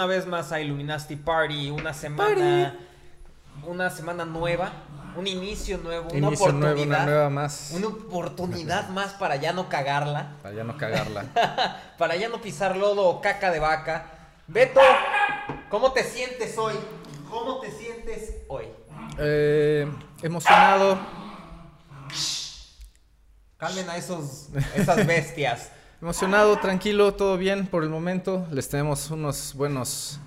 Una vez más a Illuminati Party, una semana, una semana nueva, un inicio nuevo, una Inicio oportunidad, nuevo, una nueva más. una oportunidad más para ya no cagarla, Para ya no cagarla. para ya no pisar lodo o caca de vaca. Beto, ¿cómo te sientes hoy? ¿Cómo te sientes hoy? Eh, emocionado. Calmen a esos, esas bestias. Emocionado, tranquilo, todo bien por el momento. Les tenemos unos buenos.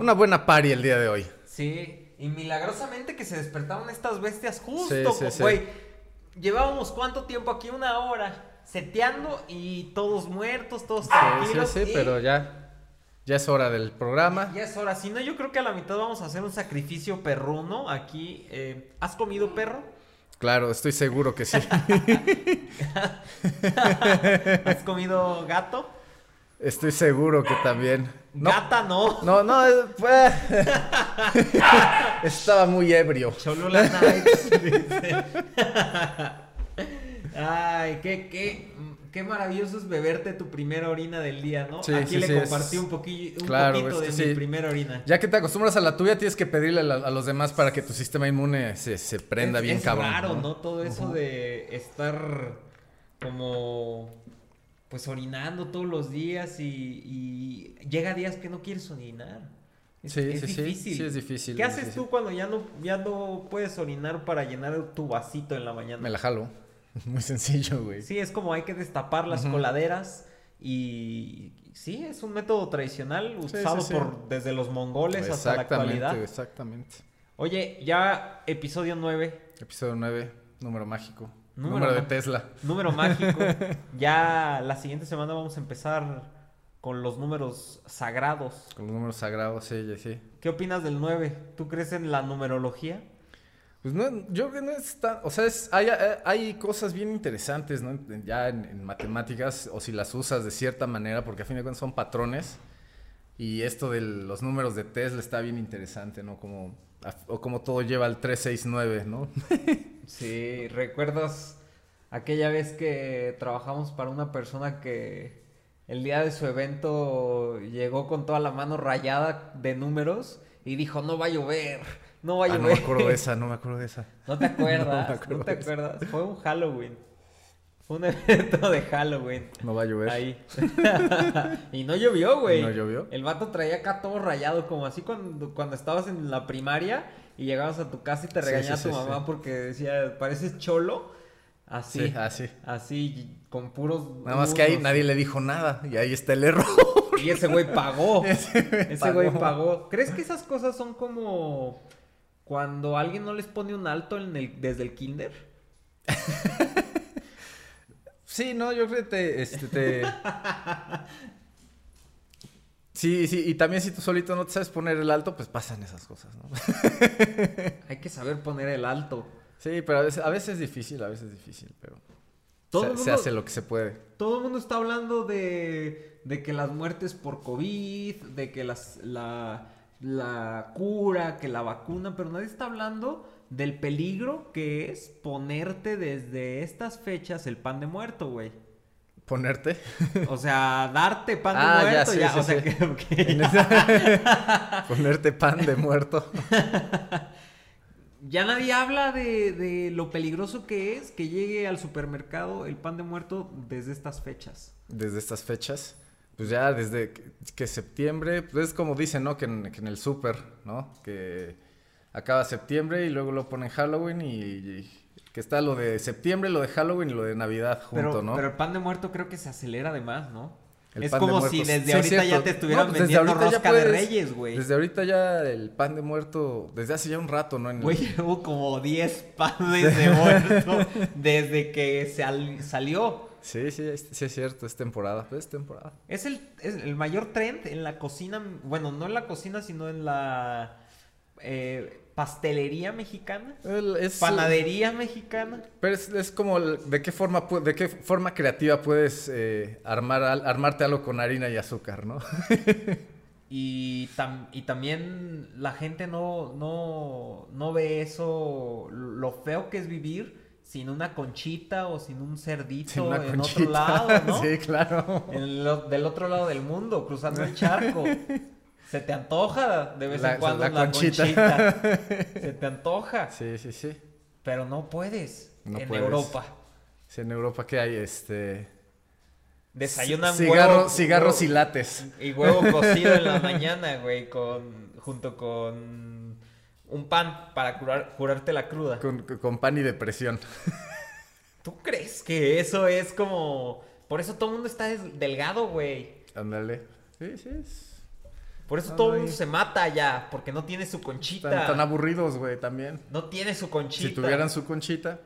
Una buena party el día de hoy. Sí, y milagrosamente que se despertaron estas bestias justo, Sí, sí, sí. güey. Llevábamos cuánto tiempo aquí, una hora, seteando y todos muertos, todos Sí, sí, tranquilos. sí, y pero ya. Ya es hora del programa. Ya es hora. Si no, yo creo que a la mitad vamos a hacer un sacrificio perruno aquí. eh, ¿Has comido perro? Claro, estoy seguro que sí. ¿Has comido gato? Estoy seguro que también. No, Gata no. no, no. fue- Estaba muy ebrio. Cholula Nights. dice. Ay, qué, qué, qué maravilloso es beberte tu primera orina del día, ¿no? Sí, Aquí sí, le sí, es- compartí un, poquillo, un Claro, poquito de mi primera orina. Ya que te acostumbras a la tuya, tienes que pedirle a, la- a los demás para que tu sistema inmune se, se prenda es, bien es cabrón. raro, ¿no? Todo eso de estar como pues orinando todos los días y, y llega días que no quieres orinar. Es, Sí, es sí, sí. difícil. Sí, es difícil. ¿Qué es haces difícil. tú cuando ya no, ya no puedes orinar para llenar tu vasito en la mañana? Me la jalo. Muy sencillo, güey. Sí, es como hay que destapar las coladeras y sí, es un método tradicional usado sí, sí. por desde los mongoles hasta la actualidad. exactamente. Oye, ya episodio 9, Episodio 9, número mágico. Número Número, de Tesla. número mágico. ya la siguiente semana vamos a empezar con los números sagrados. Con los números sagrados, sí, sí, sí. ¿Qué opinas del 9? ¿Tú crees en la numerología? Pues no, yo creo que no es tan... O sea, es- hay, hay cosas bien interesantes, ¿no? Ya en, en matemáticas, o si las usas de cierta manera, porque a fin de cuentas son patrones. Y esto de los números de Tesla está bien interesante, ¿no? Como, o como todo lleva al 369, ¿no? Sí, ¿recuerdas aquella vez que trabajamos para una persona que el día de su evento llegó con toda la mano rayada de números y dijo, no va a llover, no va a Ah, no llover? me acuerdo de esa, no me acuerdo de esa. ¿No te acuerdas? No me ¿No, acuerdo te acuerdas? Fue un Halloween. Fue un evento de Halloween. No va a llover. Ahí. y no llovió, güey. ¿No llovió? El vato traía acá todo rayado, como así cuando, cuando estabas en la primaria y llegabas a tu casa y te regañaba sí, tu sí, mamá porque decía, pareces cholo. Así. Sí, así. Así, con puros. Nada más que ahí nadie le dijo nada y ahí está el error. Y ese güey pagó. Ese ese güey pagó. pagó. ¿Crees que esas cosas son como cuando alguien no les pone un alto en el, desde el kinder? Sí, no, yo creo que te, este, te... Sí, sí, y también si tú solito no te sabes poner el alto, pues pasan esas cosas, ¿no? Hay que saber poner el alto. Sí, pero a veces, a veces es difícil, a veces es difícil, pero Todo se, el se mundo- hace lo que se puede. Todo el mundo está hablando de, de que las muertes por COVID, de que las, la, la cura, que la vacuna, pero nadie está hablando del peligro que es ponerte desde estas fechas el pan de muerto, güey. Ponerte. O sea, darte pan de Ah, ya, muerto, sí, ya, sí, o sea, sí. que- Ponerte pan de muerto. ya nadie habla de, de lo peligroso que es que llegue al supermercado el pan de muerto desde estas fechas. Desde estas fechas. Pues ya desde que, que septiembre, pues es como dicen, ¿no? Que en, que en el súper, ¿no? Que acaba septiembre y luego lo ponen Halloween y, y que está lo de septiembre, lo de Halloween y lo de Navidad junto, pero, ¿no? pero el pan de muerto creo que se acelera además, ¿no? El es de como si desde Sí, ahorita ya te estuvieran No, pues vendiendo rosca de reyes, güey. Desde ahorita ya el pan de muerto, desde hace ya un rato, ¿no? El- Güey, hubo como 10 panes de muerto desde que sal- salió. Sí, sí, sí es cierto, es temporada, pues es temporada. Es el, es el mayor trend en la cocina, bueno, no en la cocina, sino en la eh, pastelería mexicana, El- es, panadería mexicana. Pero es, es como el- de qué forma de qué forma creativa puedes eh, armar al- armarte algo con harina y azúcar, ¿no? Y, tam- y también la gente no, no, no ve eso, lo feo que es vivir sin una conchita o sin un cerdito Sin una en otro lado, ¿no? Sí, claro. En lo- del otro lado del mundo, cruzando el charco. Se te antoja de vez La- en cuando la la, conchita. conchita. Se te antoja. Sí, sí, sí. Pero no puedes. No en puedes. Europa. Sí, en Europa, ¿qué hay? Este... Desayunan Cigarro- huevo- cigarros huevo- y lates. Y huevo cocido en la mañana, güey, con junto con un pan para curar, curarte la cruda. Con, con pan y depresión. ¿Tú crees que eso es como por eso todo el mundo está delgado, güey? Ándale. Sí, sí. es- Por eso todo el mundo se mata ya, porque no tiene su conchita. Tan, tan aburridos, güey, también. no tiene su conchita. Si tuvieran su conchita.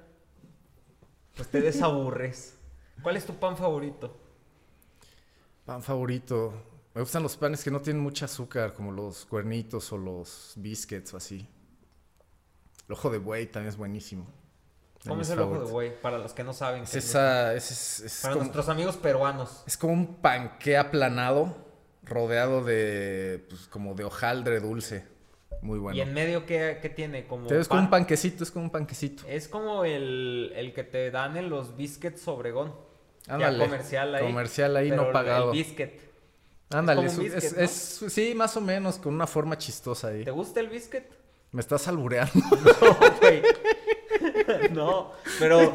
pues te desaburres. ¿Cuál es tu pan favorito? Pan favorito. Me gustan los panes que no tienen mucho azúcar, como los cuernitos o los biscuits o así. El ojo de buey también es buenísimo. ¿Cómo es el ojo de buey? Para los que no saben. Es es esa, es, es- es Para como, nuestros amigos peruanos. es como un panqué aplanado, rodeado de, pues, como de hojaldre dulce. Muy bueno. ¿Y en medio qué, qué tiene? Como es como un panquecito, es como un panquecito. Es como el, el que te dan en los biscuits Obregón. Ándale, Ya comercial ahí. comercial ahí, no pero pagado. El biscuit. Ándale, es, biscuit, es- es- sí, más o menos, con una forma chistosa ahí. ¿Te gusta el biscuit? Me estás albureando. No, güey. No, pero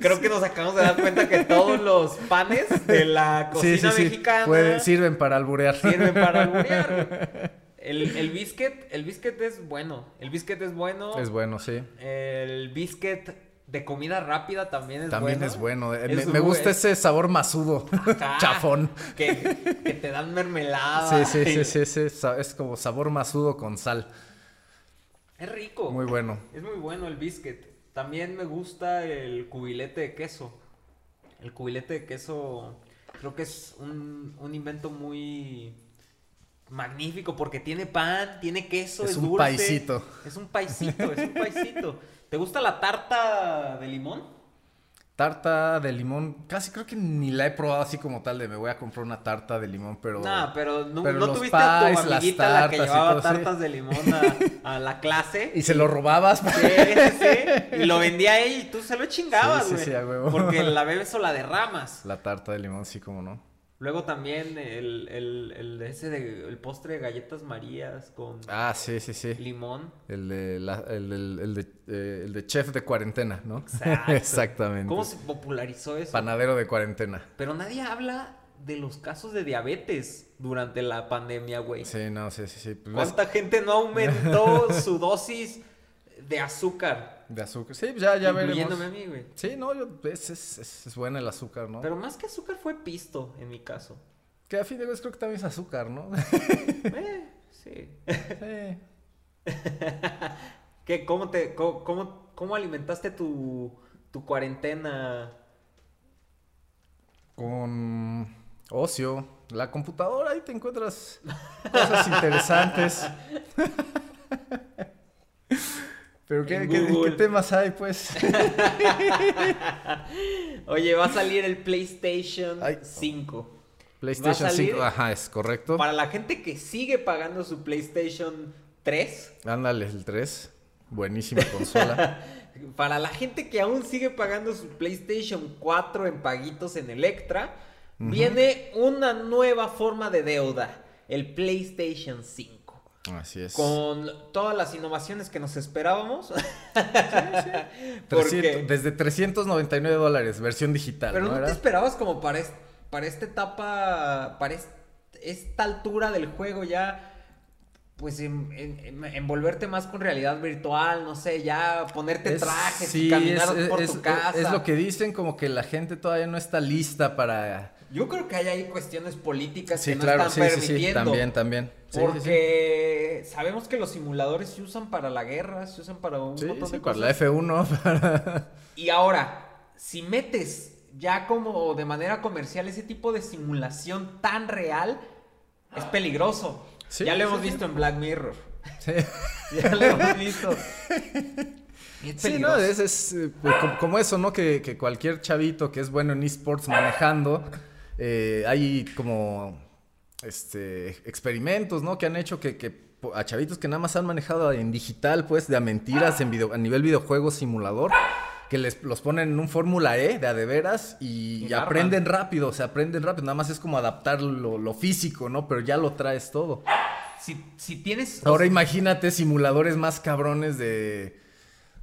creo que nos acabamos de dar cuenta que todos los panes de la cocina sí, sí. mexicana Puede- sirven para alburear. sirven para alburear. El, el biscuit, el biscuit es bueno. El biscuit es bueno. Es bueno, sí. El biscuit de comida rápida también es También bueno. es bueno. eh, me, me gusta ese sabor masudo. Ajá, Chafón. Que, que te dan mermelada. Sí, sí, y- sí, sí, sí, Es como sabor masudo con sal. Es rico. Muy bueno. Es muy bueno el biscuit. También me gusta el cubilete de queso. El cubilete de queso creo que es un, un invento muy magnífico porque tiene pan, tiene queso, es, Es un dulce. paisito. Es un paisito, es un paisito. ¿Te gusta la tarta de limón? Tarta de limón. Casi creo que ni la he probado así como tal de me voy a comprar una tarta de limón, pero... No, pero no, pero no los tuviste a pies, tu las amiguita la que llevaba sí. tartas de limón a, a la clase. Y se lo robabas. Sí, sí, sí. Y lo vendía ella y tú se lo chingabas, Sí, sí, güey. sí, a huevo. Porque la bebes o la derramas. La tarta de limón, sí, como no. Luego también el, el, el ese de, el postre de galletas marías con Ah, sí, sí, sí. limón. El de, la- el, el de, eh, el de chef de cuarentena, ¿no? Exacto. Exactamente. ¿Cómo se popularizó eso? Panadero de cuarentena. Pero nadie habla de los casos de diabetes durante la pandemia, güey. Sí, no, sí, sí, sí. ¿Cuánta gente no aumentó su dosis de azúcar? De azúcar. Sí, ya, ya veremos. a mí, güey. Sí, no, yo, es, es, es, es buena el azúcar, ¿no? Pero más que azúcar fue pisto, en mi caso. Que a fin de cuentas creo que también es azúcar, ¿no? Eh, sí. sí. ¿Qué? ¿Cómo te, cómo, cómo, cómo alimentaste tu, tu cuarentena? Con ocio. La computadora, ahí te encuentras cosas interesantes. Pero ¿qué, qué- temas hay, pues? Oye, va a salir el PlayStation Ay. 5. PlayStation salir? 5, ajá, es correcto. Para la gente que sigue pagando su PlayStation 3, Ándale, el 3. Buenísima consola. para la gente que aún sigue pagando su PlayStation 4 en paguitos en Electra, viene una nueva forma de deuda, el PlayStation 5. Así es. Con todas las innovaciones que nos esperábamos. 300 Porque- desde 399 dólares, versión digital. Pero ¿no? no te Era? esperabas como para, es- para esta etapa, para est- esta altura del juego ya, pues en- en- en- envolverte más con realidad virtual, no sé, ya ponerte Es- trajes sí, y caminar es- por es- tu casa. Es lo que dicen, como que la gente todavía no está lista para. Yo creo que hay ahí cuestiones políticas Sí, que no claro, están sí, sí, sí. permitiendo. También, también. Porque sabemos que los simuladores se usan para la guerra, se usan para un Sí, montón sí, de para cosas. la F1. para- Y ahora, si metes ya como de manera comercial ese tipo de simulación tan real, es peligroso. Ya lo hemos visto en Black Mirror. Sí. Ya lo hemos visto. Sí, no, es, es, eh, pues, como, como eso, ¿no? Que, que cualquier chavito que es bueno en esports manejando, eh, hay como este experimentos, ¿no? Que han hecho que, a chavitos que nada más han manejado en digital, pues, de a mentiras en video, a nivel videojuego simulador, que les los ponen en un Fórmula E de a de veras y, aprenden rápido, se aprenden rápido. Nada más es como adaptar lo, lo físico, ¿no? Pero ya lo traes todo. Si, si tienes... Ahora imagínate simuladores más cabrones de.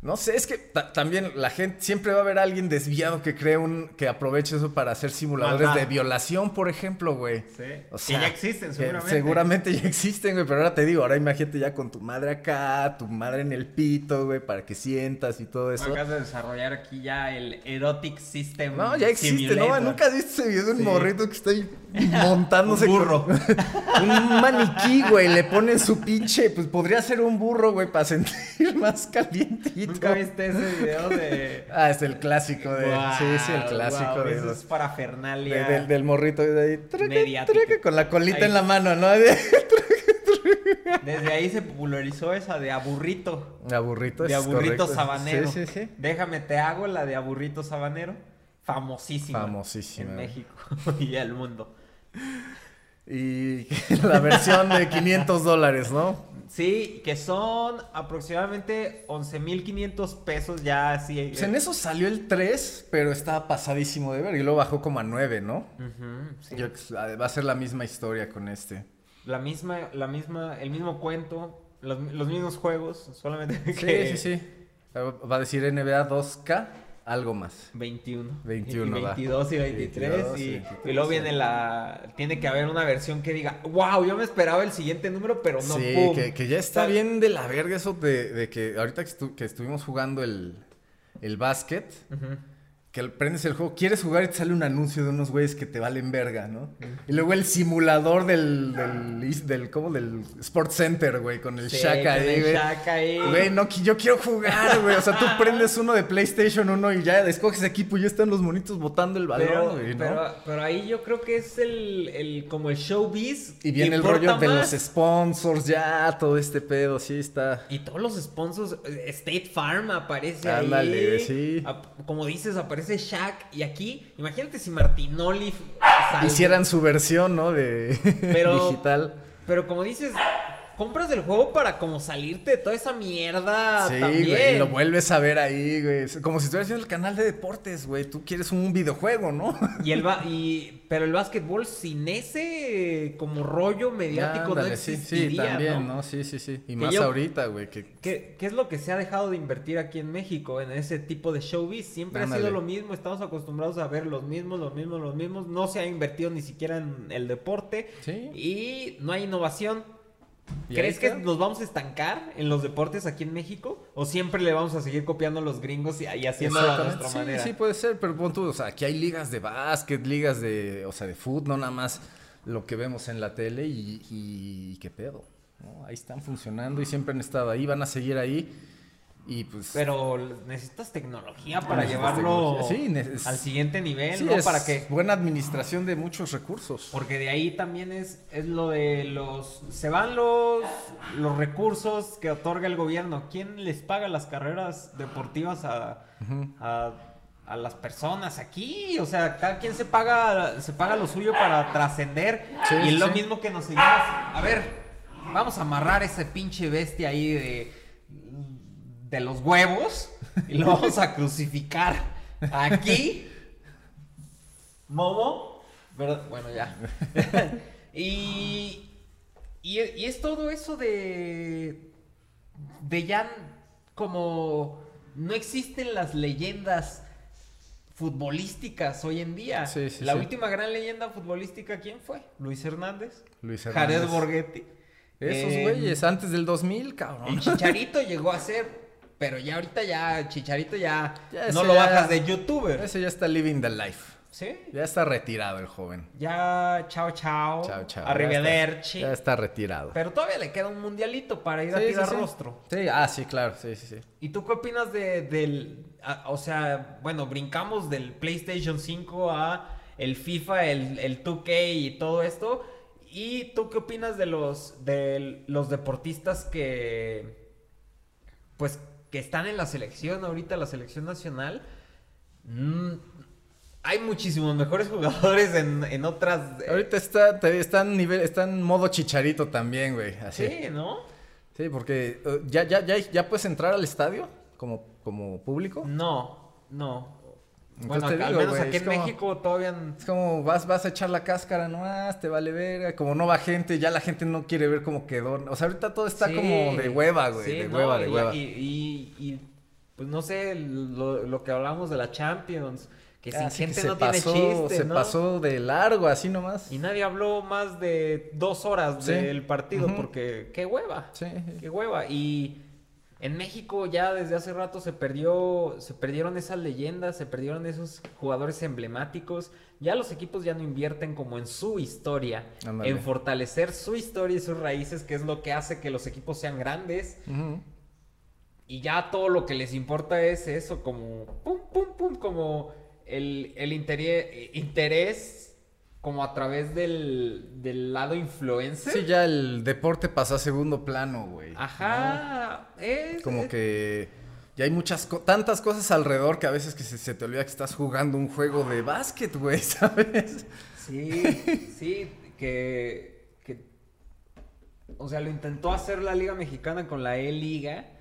No sé, es que ta- también la gente siempre va a haber alguien desviado que cree un que aproveche eso para hacer simuladores Maldad. de violación, por ejemplo, güey. Sí. O que sea, ya existen, que seguramente. seguramente ya existen, güey, pero ahora te digo, ahora imagínate ya con tu madre acá, tu madre en el pito, güey, para que sientas y todo eso. Acabas de desarrollar aquí ya el Erotic System. No, ya existe, ¿no? Nunca has visto ese video de un Sí. morrito que está ahí montándose Un burro. con- un maniquí, güey, le ponen su pinche, pues podría ser un burro, güey, para sentir más calientito. ¿Nunca viste ese video de... Ah, es el clásico de. Sí, sí, el clásico de eso es parafernalia. de- del, del morrito de ahí. Mediática. traca, con la colita Ahí. en la mano, ¿no? Desde ahí se popularizó esa de aburrito. De aburrito, de aburrito sabanero. Sí, sí, sí. Déjame te hago la de aburrito sabanero. Famosísima. Famosísima. En México y el mundo. Y la versión de 500 dólares, ¿no? Sí, que son aproximadamente 11.500 pesos ya así. Pues en eso salió el 3, pero estaba pasadísimo de ver. Y luego bajó como a 9, ¿no? Sí. Yo- va a ser la misma historia con este. La misma, la misma, el mismo cuento, los, los mismos juegos, solamente Sí, que sí, sí. Va a decir NBA 2K, algo más. 21. 21 y va. 22 y 23 22 y, y 23, y luego viene la tiene que haber una versión que diga, "Wow, yo me esperaba el siguiente número, pero no sí, pum". que, que ya está bien de la verga eso de, de que ahorita que, estu- que estuvimos jugando el, el básquet, Ujú. Que prendes el juego, quieres jugar y te sale un anuncio de unos güeyes que te valen verga, ¿no? Y luego el simulador del, del, del, ¿cómo? Del Sports Center, güey, con el Sí, Shaq con ahí, el güey. Ahí. Güey, no, yo quiero jugar, güey. O sea, tú prendes uno de PlayStation 1 y ya escoges equipo y ya están los monitos botando el pero, balón, güey, ¿no? pero, pero ahí yo creo que es el, el como el showbiz y viene el rollo de los sponsors, ya, todo este pedo, sí está. Y todos los sponsors, eh, State Farm aparece Ándale, ahí. sí. Como dices, aparece Shaq. Y aquí, imagínate si Martinoli sal- Hicieran su versión, ¿no? De Pero- digital. Pero como dices, compras el juego para como salirte de toda esa mierda Sí, también. güey, y lo vuelves a ver ahí, güey. Como si estuvieras viendo el canal de deportes, güey. Tú quieres un videojuego, ¿no? Y el ba- y pero el básquetbol sin ese como rollo mediático Ándale, no sí, existiría, sí, también, ¿no? ¿no? Sí, sí, sí. Y Que más yo- ahorita, güey. Que... ¿Qué, qué es lo que se ha dejado de invertir aquí en México en ese tipo de showbiz? Siempre ha sido lo mismo, estamos acostumbrados a ver los mismos, los mismos, los mismos. No se ha invertido ni siquiera en el deporte Sí. y no hay innovación. ¿Y ¿Crees que nos vamos a estancar en los deportes aquí en México? ¿O siempre le vamos a seguir copiando a los gringos y, y haciéndolo a nuestra sí, manera? Sí, puede ser, pero pon tú, o sea, aquí hay ligas de básquet, ligas de, o sea, de fútbol, no nada más lo que vemos en la tele y, y qué pedo, ¿no? Ahí están funcionando y siempre han estado ahí, van a seguir ahí y pues... Pero necesitas tecnología para Necesitas llevarlo tecnología. Sí, neces- al siguiente nivel, sí, ¿no? es Para que buena administración de muchos recursos. Porque de ahí también es, es lo de los... Se van los, los recursos que otorga el gobierno. ¿Quién les paga las carreras deportivas a, a, a las personas aquí? O sea, cada quien se paga, se paga lo suyo para trascender. Sí, y es lo mismo que nos seguimos... A ver, vamos a amarrar ese pinche bestia ahí de, de los huevos y lo vamos a crucificar aquí. Momo, ¿verdad? Bueno, ya. y, y, y es todo eso de, de ya como no existen las leyendas futbolísticas hoy en día. Sí, sí, La sí. última gran leyenda futbolística, ¿quién fue? Luis Hernández. Luis Jared Hernández. Borghetti. Esos Eh, güeyes, antes del 2000, cabrón. El Chicharito llegó a ser, pero ya ahorita ya, Chicharito ya, Ya no lo ya- bajas de youtuber. Ese ya está living the life. ¿Sí? Ya está retirado el joven. Ya, chao, chao. Chao, chao. Arrivederci. Ya está, ya está retirado. Pero todavía le queda un mundialito para ir a sí, tirar sí. rostro. Sí, ah, sí, claro, sí, sí, sí. ¿Y tú qué opinas de, del... a- o sea, bueno, brincamos del PlayStation 5 a el FIFA, el, el 2K y todo esto. ¿Y tú qué opinas de los, de los deportistas que... Pues que están en la selección ahorita, la selección nacional? Mm, hay muchísimos mejores jugadores en, en otras... eh, Ahorita está, te- está en nivel, está en modo chicharito también, güey. Así. Sí, ¿no? Sí, porque eh, ya, ya, ya, ya puedes entrar al estadio como, como público. No. No. Entonces Bueno, te al digo, menos güey, aquí en como- México todavía... Es como vas, vas a echar la cáscara nomás, te vale verga. Como no va gente, ya la gente no quiere ver cómo quedó. O sea, ahorita todo está Sí, como de hueva, güey. sí, de no, hueva, de y- hueva. Y, y- y, pues no sé, lo, lo que hablamos de la Champions, que sin Ah, que gente se no pasó, tiene chiste, Se ¿no? pasó de largo, así nomás. Y nadie habló más de dos horas Sí. del partido, porque qué hueva, Sí. qué hueva. Y en México ya desde hace rato se perdió, se perdieron esas leyendas, se perdieron esos jugadores emblemáticos. Ya los equipos ya no invierten como en su historia, en fortalecer su historia y sus raíces, que es lo que hace que los equipos sean grandes. Y ya todo lo que les importa es eso, como pum, pum, pum, como el, el interés, interés como a través del, del lado influencer. Sí, ya el deporte pasó a segundo plano, güey. Ajá, es... Como es- que ya hay muchas, co- tantas cosas alrededor que a veces que se, se te olvida que estás jugando un juego de básquet, güey, ¿sabes? Sí, sí, que, que... O sea, lo intentó hacer la Liga Mexicana con la E-Liga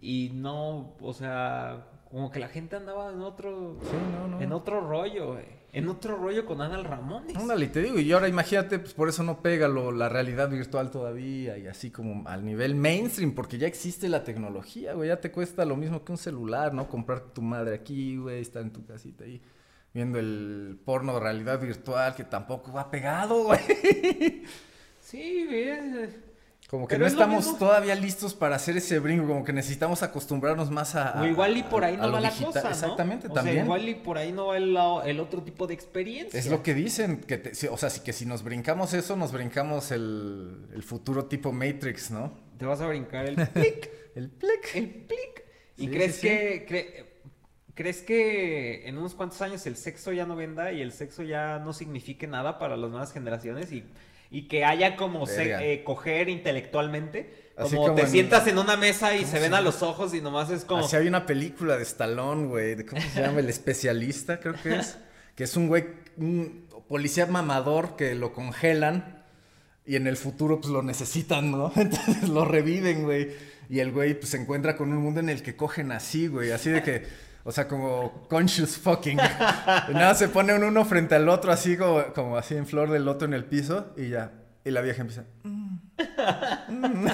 y no, o sea, como que la gente andaba en otro... Sí, no, no. En otro rollo, güey. En otro rollo con Adal Ramones. Ándale, te digo, y ahora imagínate, pues por eso no pega lo, la realidad virtual todavía y así como al nivel mainstream, porque ya existe la tecnología, güey, ya te cuesta lo mismo que un celular, ¿no? Comprar tu madre aquí, güey, estar en tu casita ahí viendo el porno de realidad virtual que tampoco va pegado, güey. Sí, bien. Como que Pero no es estamos todavía listos para hacer ese brinco, como que necesitamos acostumbrarnos más a... O igual y por ahí a no va la cosa, ¿no? Exactamente, o también. Sea, igual y por ahí no va el, el otro tipo de experiencia. Es lo que dicen, que te- o sea, que si nos brincamos eso, nos brincamos el, el futuro tipo Matrix, ¿no? Te vas a brincar el plic, El plic. el plic. ¿Y Sí, crees sí, sí. que... cre- ¿Crees que en unos cuantos años el sexo ya no venda y el sexo ya no signifique nada para las nuevas generaciones y, y que haya como se- eh, coger intelectualmente? Como, como te en- sientas en una mesa y ¿Cómo se se ven a los ojos y nomás es como... Así había una película de Stallone, güey, de ¿cómo se llama? El especialista, creo que es. Que es un güey, un policía mamador que lo congelan y en el futuro pues lo necesitan, ¿no? Entonces lo reviven, güey. Y el güey pues se encuentra con un mundo en el que cogen así, güey, así de que, o sea, como conscious fucking. Nada, se ponen uno frente al otro así como, así en flor del loto en el piso y ya. Y la vieja empieza... "Mm, mm".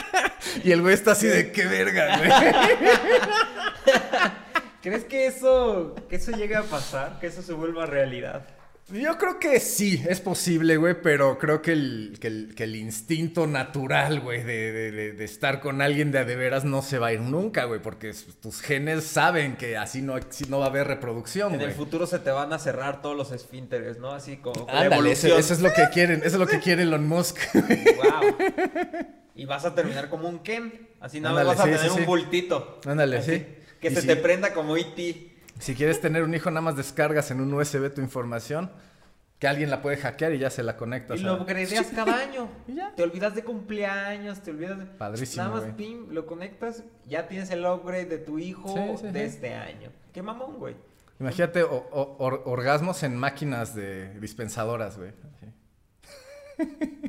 y el güey está así de qué verga, güey. ¿Crees que eso, que eso llegue a pasar? Que eso se vuelva realidad. Yo creo que sí, es posible, güey, pero creo que el, que el, que el instinto natural, güey, de, de- estar con alguien de a de veras no se va a ir nunca, güey, porque tus genes saben que así no, ex- no va a haber reproducción, En el futuro se te van a cerrar todos los esfínteres, ¿no? Así como Ándale, eso, es lo que quieren, eso es lo que quiere Elon Musk. Wow. Y vas a terminar como un Ken. Así nada más vas a sí, tener sí, un sí. bultito. Ándale, Así, sí. Que Y se te prenda como E.T. Si quieres tener un hijo, nada más descargas en un USB tu información, que alguien la puede hackear y ya se la conectas. Y a- lo upgradeas cada año. Ya. Te olvidas de cumpleaños, te olvidas de... Padrísimo, Nada más, pim, lo conectas, ya tienes el upgrade de tu hijo Sí, sí, de sí. este año. Qué mamón, güey. Imagínate o- o- or- orgasmos en máquinas de dispensadoras, güey. Así.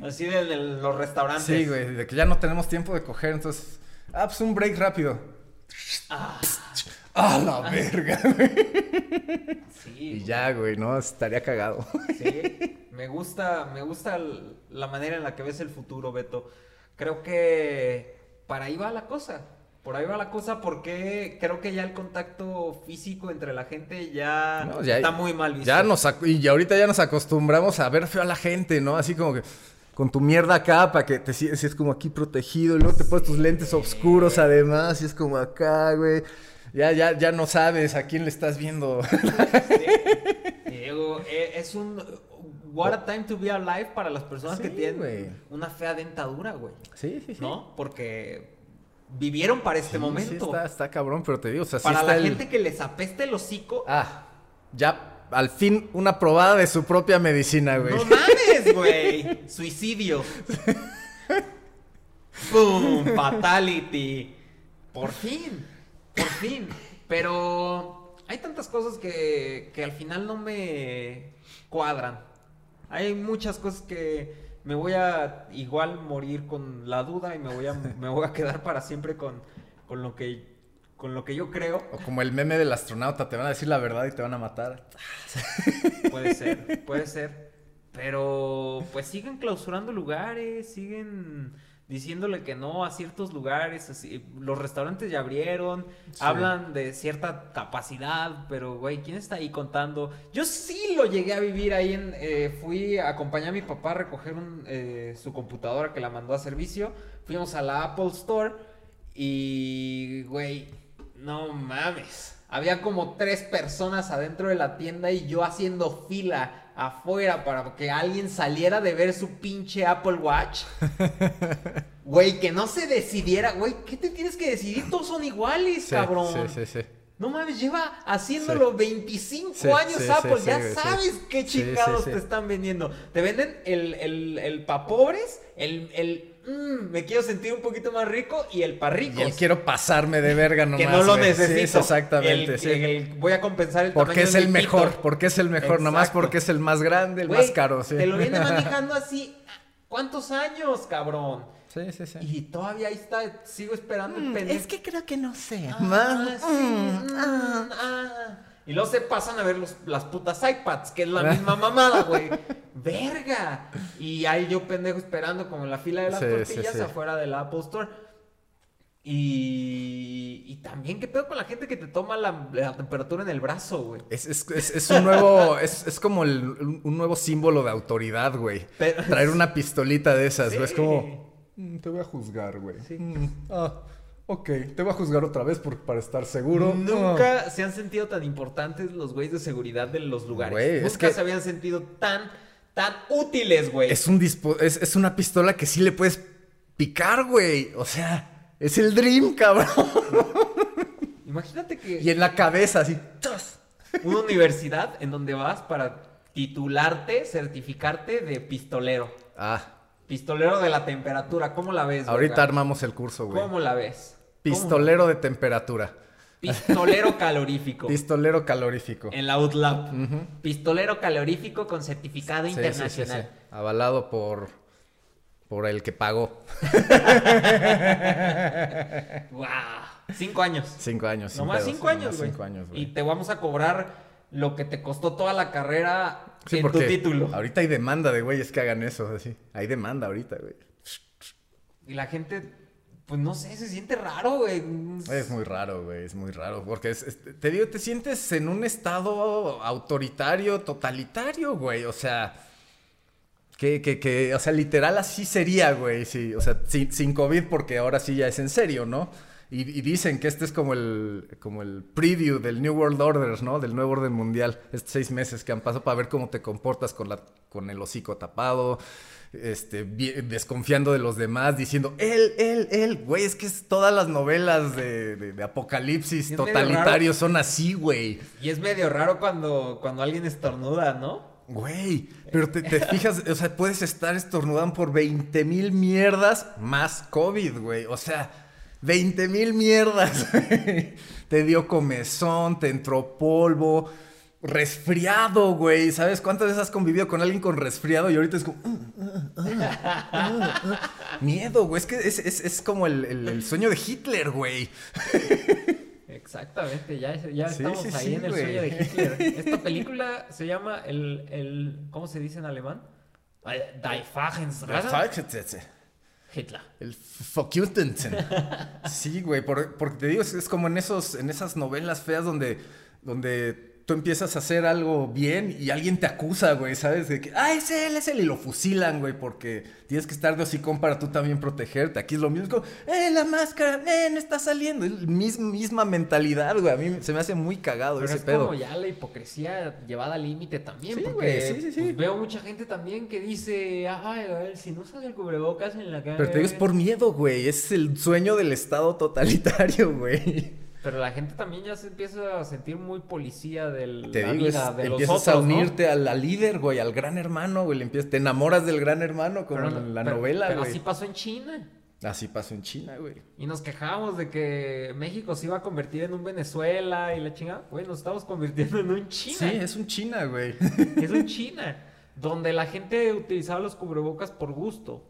Así de, de los restaurantes. Sí, güey, de que ya no tenemos tiempo de coger, entonces. Ah, pues un break rápido. Ah, ¡Ah, la verga, güey! sí. Y ya, güey, ¿no? Estaría cagado. Sí, me gusta, me gusta la manera en la que ves el futuro, Beto. Creo que para ahí va la cosa. Por ahí va la cosa porque creo que ya el contacto físico entre la gente ya, No, ya- está muy mal visto. Ya nos y ya ahorita ya nos acostumbramos a ver feo a la gente, ¿no? Así como que con tu mierda acá para que te sientes es como aquí protegido, y luego te pones tus lentes oscuros además, y es como acá, güey. Ya, ya, ya no sabes a quién le estás viendo. Y digo, eh, es un what a time to be alive para las personas que tienen una fea dentadura, güey. Sí, sí, sí. ¿No? Porque vivieron para este Sí, momento. Está, está cabrón, pero te digo, o sea, sí para está la el- gente que les apeste el hocico, Ah, ya al fin una probada de su propia medicina, güey. No mames, güey. Suicidio. ¡Pum! Fatality. Por fin. Por fin. Pero hay tantas cosas que, que al final no me cuadran. Hay muchas cosas que me voy a igual morir con la duda y me voy a, me voy a quedar para siempre con, con lo que con lo que yo creo. O como el meme del astronauta, te van a decir la verdad y te van a matar. Puede ser, puede ser. Pero pues siguen clausurando lugares, siguen diciéndole que no a ciertos lugares, así, los restaurantes ya abrieron, hablan de cierta capacidad, pero güey, ¿quién está ahí contando? Yo sí lo llegué a vivir ahí en, eh, fui a acompañar a mi papá a recoger un, eh, su computadora que la mandó a servicio, fuimos a la Apple Store y, güey, no mames. Había como tres personas adentro de la tienda y yo haciendo fila afuera para que alguien saliera de ver su pinche Apple Watch. Güey, que no se decidiera. Güey, ¿qué te tienes que decidir? Todos son iguales, cabrón. Sí, sí, sí. No mames, lleva haciéndolo 25 años Apple. ya sabes qué chingados te están vendiendo. Te venden el, el, el pa' pobres, el, el Mm, me quiero sentir un poquito más rico y el parrico. Y quiero pasarme de verga nomás. Que no lo necesito. exactamente. voy a compensar el Porque es el mejor, porque es el mejor, nomás porque es el más grande, el más caro, sí. Te lo viene manejando así, ¿cuántos años, cabrón? Sí, sí, sí. Y todavía ahí está, sigo esperando el mm, pendiente. Es que creo que no sé. Ah, sí, mm, ah. Y luego se pasan a ver las putas iPads, que es la misma mamada, güey. ¡Verga! Y ahí yo pendejo esperando como en la fila de las tortillas afuera del Apple Store. Y, y también, ¿qué pedo con la gente que te toma la, temperatura en el brazo, güey? Es, es, es, un nuevo, es, como un nuevo símbolo de autoridad, güey. Traer una pistolita de esas, güey. Es como, mm, te voy a juzgar, güey. Sí. Mm, ah. Ok, te voy a juzgar otra vez por, para estar seguro. Nunca se han sentido tan importantes los güeyes de seguridad de los lugares. Nunca se habían sentido tan, tan útiles, güey. Es, un es, es una pistola que sí le puedes picar, güey. O sea, es el Dream, cabrón. Imagínate que... Y en la cabeza, así... Una universidad en donde vas para titularte, certificarte de pistolero. Ah. Pistolero de la temperatura, ¿cómo la ves? Ahorita armamos el curso, güey. ¿Cómo la ves? Pistolero de temperatura. Pistolero calorífico. Pistolero calorífico. En la UTLAB. Pistolero calorífico con certificado internacional. Avalado por por el que pagó. wow. Cinco años. Cinco años. Nomás cinco años, güey. Cinco años, güey. Y te vamos a cobrar lo que te costó toda la carrera en tu título. Ahorita hay demanda de güeyes que hagan eso, así. Hay demanda ahorita, güey. Y la gente pues no sé, se siente raro, güey. Es muy raro, güey, es muy raro. Porque te digo, te sientes en un estado autoritario, totalitario, güey. O sea, que, que, que, o sea, literal así sería, güey. Sí, o sea, sin, sin COVID, porque ahora sí ya es en serio, ¿no? Y, dicen que este es como el, como el preview del New World Order, ¿no? Del nuevo orden mundial. Estos seis meses que han pasado para ver cómo te comportas con, la, con el hocico tapado este, desconfiando de los demás, diciendo, él, él, él, güey, es que todas las novelas de, apocalipsis totalitarios son así, güey. Y es medio raro cuando, cuando alguien estornuda, ¿no? Güey, pero te, fijas, o sea, puedes estar estornudando por 20 mil mierdas más COVID, güey. O sea, 20 mil mierdas. te dio comezón, te entró polvo resfriado, güey. ¿Sabes cuántas veces has convivido con alguien con resfriado y ahorita es como... Miedo, güey. Es que es, como el, sueño de Hitler, güey. Exactamente, ya, estamos ahí en el sueño de Hitler. Esta película se llama el, el ¿cómo se dice en alemán? Die Hitler. El Sí, güey, porque te digo, es, como en esos, en esas novelas feas donde, donde tú empiezas a hacer algo bien y alguien te acusa, güey, ¿sabes? De que, ah, es él, es él, y lo fusilan, güey, porque tienes que estar de hocicón para tú también protegerte. Aquí es lo mismo, como, eh, la máscara, eh, no está saliendo. Es misma, misma mentalidad, güey, a mí se me hace muy cagado ese pedo. es como ya la hipocresía llevada al límite también, sí, porque sí, sí, sí. Pues, veo mucha gente también que dice, ay, a ver, si no sale el cubrebocas en la cara. Pero te digo, es por miedo, güey, es el sueño del estado totalitario, güey. Pero la gente también ya se empieza a sentir muy policía del te digo, empiezas a unirte a la líder, güey, al gran hermano, güey, empiezas, te enamoras del gran hermano como en la novela, pero así pasó en China. Así pasó en China, güey. Y nos quejábamos de que México se iba a convertir en un Venezuela y la chingada. Güey, nos estamos convirtiendo en un China. Sí, es un China, güey. Es un China. Donde la gente utilizaba los cubrebocas por gusto.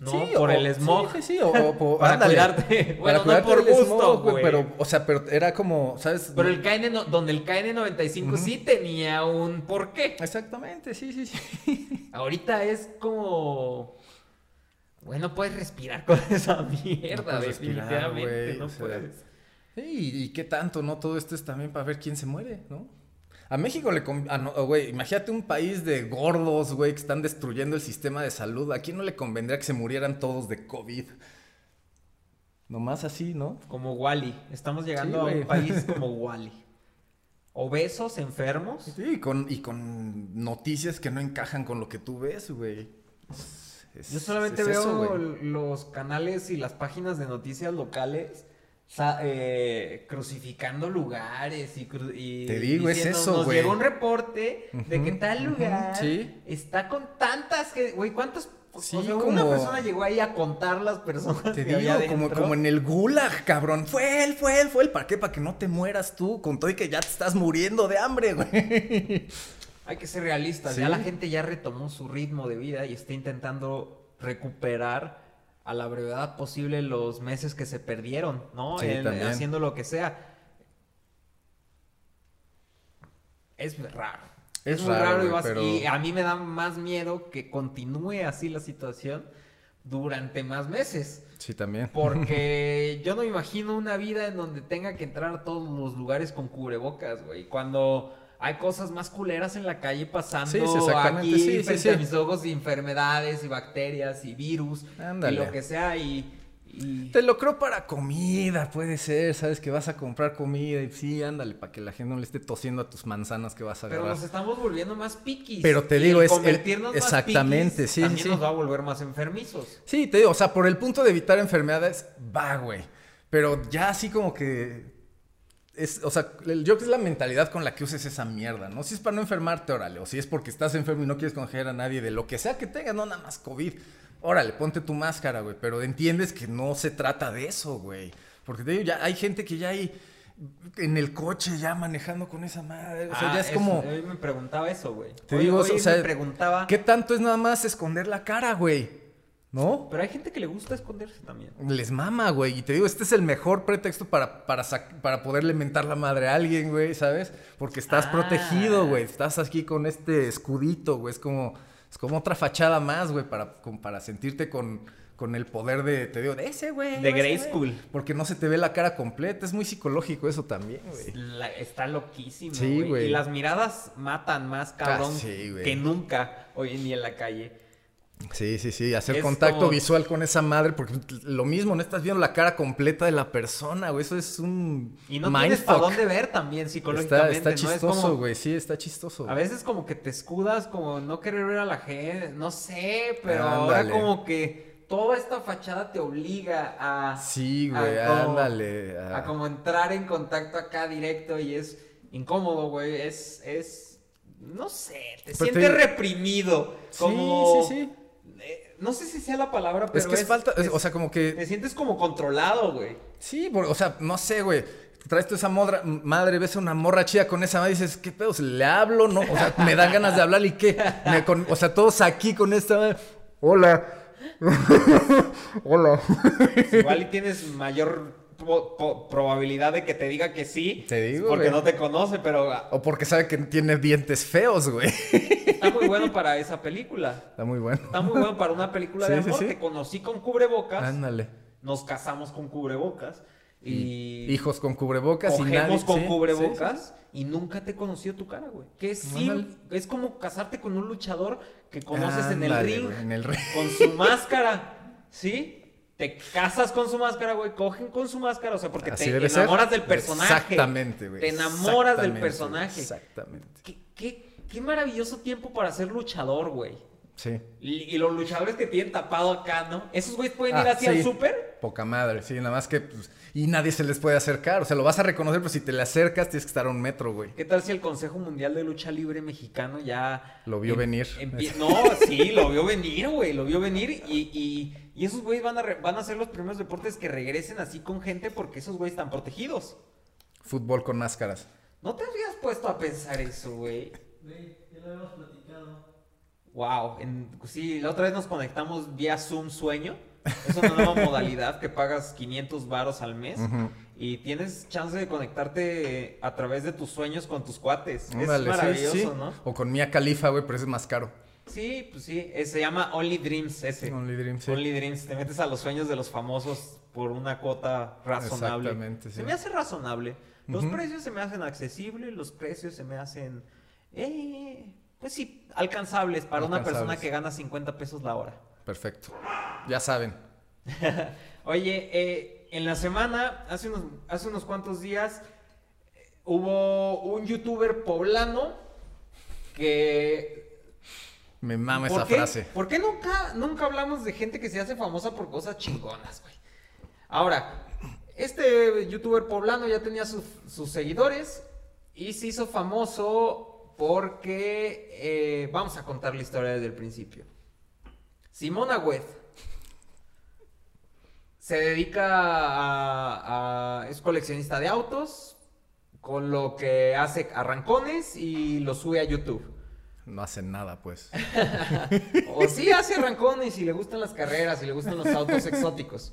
¿No? Sí, por o- el smog. Sí, sí, sí, o, o por- Para ándale. cuidarte. Bueno, no por gusto, güey. Pero, o sea, pero era como, ¿sabes? Pero el KN, no- donde el KN95 sí tenía un porqué. Exactamente, sí, sí, sí. Ahorita es como... Güey, no puedes respirar con esa mierda, respirar, definitivamente. güey, no o sea, puedes. Sí, y qué tanto, ¿no? Todo esto es también para ver quién se muere, ¿no? A México le... ah, no, güey, imagínate un país de gordos, güey, que están destruyendo el sistema de salud. ¿A quién no le convendría que se murieran todos de COVID? Nomás así, ¿no? Como Wally. Estamos llegando Sí, a un país como Wally. Obesos, enfermos. Sí, y con, y con noticias que no encajan con lo que tú ves, güey. Es- Yo solamente es veo eso, los canales y las páginas de noticias locales eh, crucificando lugares y, cru- y Te digo, es eso, Nos güey". llegó un reporte de que tal lugar sí. está con tantas que, güey, ¿cuántas? Sí, o sea, una como- persona llegó ahí a contar las personas Te que había digo, como, como en el gulag, cabrón. Fue él, fue él, fue él. ¿Para qué? Para que no te mueras tú. Con todo y que ya te estás muriendo de hambre, güey. Hay que ser realistas. Sí. Ya la gente ya retomó su ritmo de vida y está intentando recuperar a la brevedad posible los meses que se perdieron, ¿no? Sí, En- haciendo lo que sea. Es raro. Es muy raro, raro, y, güey, vas- pero- y a mí me da más miedo que continúe así la situación durante más meses. Sí, también. Porque yo no me imagino una vida en donde tenga que entrar a todos los lugares con cubrebocas, güey. Cuando hay cosas más culeras en la calle pasando Sí, sí, aquí sí, frente sí. a mis ojos y enfermedades y bacterias y virus Ándale. y lo que sea y... y- Te lo creo para comida, puede ser, sabes que vas a comprar comida y sí, ándale, para que la gente no le esté tosiendo a tus manzanas que vas a Pero agarrar. nos estamos volviendo más piquis. Pero te y digo, el es el- convertirnos más exactamente, piquis sí, sí, también nos va a volver más enfermizos. Sí, te digo, o sea, por el punto de evitar enfermedades, va, güey. Pero ya así como que. Es, o sea, el- yo que es la mentalidad con la que uses esa mierda, ¿no? Si es para no enfermarte, órale. O si es porque estás enfermo y no quieres congelar a nadie de lo que sea que tengas, no nada más COVID. Órale, ponte tu máscara, güey. Pero entiendes que no se trata de eso, güey. Porque te digo, ya hay gente que ya hay en el coche ya manejando con esa madre. O sea, Ah, ya es eso, como. Hoy me preguntaba eso, güey. Te Hoy- digo, hoy o sea, me preguntaba... ¿qué tanto es nada más esconder la cara, güey? ¿No? Pero hay gente que le gusta esconderse también. Les mama, güey. Y te digo, este es el mejor pretexto para, para, para poderle mentar la madre a alguien, güey, ¿sabes? Porque estás Ah. protegido, güey. Estás aquí con este escudito, güey. Es como, es como otra fachada más, güey, para, para sentirte con, con el poder de, te digo, de ese, güey. De güey. Grayskull. Porque no se te ve la cara completa. Es muy psicológico eso también, güey. La- está loquísimo, Sí, güey. Y las miradas matan más cabrón Ah, sí, que nunca hoy en día en la calle. Sí, sí, sí, hacer Es contacto como- visual con esa madre, porque lo mismo, no estás viendo la cara completa de la persona, güey, eso es un Y no tienes para dónde ver también psicológicamente, está chistoso, como- güey, sí, está chistoso. A veces como que te escudas como no querer ver a la gente, no sé, pero ahora como que toda esta fachada te obliga a... Sí, a güey, ándale. ah. A como entrar en contacto acá directo y es incómodo, güey, es... es no sé, te Pero sientes reprimido. Como... Sí, sí, sí. Eh, no sé si sea la palabra, pero Es que es, falta, es- o sea, como que... Te sientes como controlado, güey. Sí, por- o sea, no sé, güey. Traes tú esa modra- madre, ves a una morra chida con esa madre y dices, ¿qué pedo? ¿Le hablo? No, o sea, me dan ganas de hablar y qué. Me con- o sea, todos aquí con esta madre. Hola. Hola. Igual y tienes mayor probabilidad de que te diga que sí. Te digo, Porque güey. no te conoce, pero ah, O porque sabe que tiene dientes feos, güey. está muy bueno para esa película. Está muy bueno. Está muy bueno para una película de Sí, amor. sí. Te conocí con cubrebocas. Ándale. Nos casamos con cubrebocas. Y Hijos con cubrebocas y cogemos nadie. con sí, cubrebocas. Y nunca te he conocido tu cara, güey. Que es, es como casarte con un luchador que conoces en el ring. güey, en el ring. con su máscara, ¿sí? Te casas con su máscara, güey, cogen con su máscara, o sea, porque Así te ser. enamoras del personaje. Exactamente, güey. Te enamoras del personaje. Exactamente. ¿Qué, qué, qué maravilloso tiempo para ser luchador, güey. Sí. Y, y los luchadores que tienen tapado acá, ¿no? Esos güeyes pueden ir Ah, así al sí. súper. Poca madre, sí, nada más que. pues, y nadie se les puede acercar. O sea, lo vas a reconocer, pero si te le acercas, tienes que estar a un metro, güey. ¿Qué tal si el Consejo Mundial de Lucha Libre Mexicano ya... Lo vio em- venir. No, sí, lo vio venir, güey, lo vio venir y, y, y esos güeyes van a, re- van a ser los primeros deportes que regresen así con gente porque esos güeyes están protegidos. Fútbol con máscaras. ¿No te habías puesto a pensar eso, güey? Güey, ya lo habíamos platicado. Wow. sí, la otra vez nos conectamos vía Zoom Sueño. Es una nueva modalidad que pagas 500 varos al mes. Y tienes chance de conectarte a través de tus sueños con tus cuates. es maravilloso, ¿no? O con Mia Califa, güey, pero ese es más caro. Sí, pues sí. se llama Only Dreams ese. Only Dreams, Only Dreams. Te metes a los sueños de los famosos por una cuota razonable. Exactamente, sí. Se me hace razonable. Los precios se me hacen accesibles, los precios se me hacen... Eh, pues sí, alcanzables para una persona que gana 50 pesos la hora. Perfecto. Ya saben. Oye, eh, en la semana, hace unos, hace unos cuantos días, hubo un youtuber poblano que... Me mama esa frase. ¿Por qué nunca, nunca hablamos de gente que se hace famosa por cosas chingonas, güey? Ahora, este youtuber poblano ya tenía sus seguidores y se hizo famoso porque eh, vamos a contar la historia desde el principio. Simona Wed se dedica a, es coleccionista de autos, con lo que hace arrancones y lo sube a YouTube. No hace nada, pues. o sí hace arrancones y le gustan las carreras y le gustan los autos exóticos.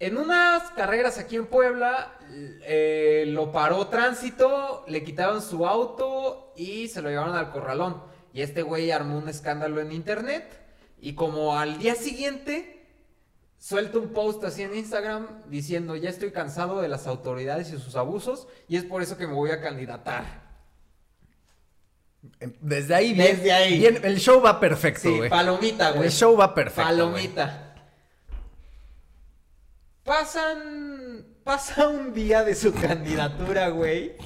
En unas carreras aquí en Puebla, eh, lo paró tránsito, le quitaron su auto y se lo llevaron al corralón. Y este güey armó un escándalo en internet. Y como al día siguiente, suelta un post así en Instagram diciendo, ya estoy cansado de las autoridades y sus abusos y es por eso que me voy a candidatar. Desde ahí, bien, Desde ahí. el show va perfecto, Sí, palomita, güey. El show va perfecto. Palomita. Pasan. Pasa un día de su candidatura, güey.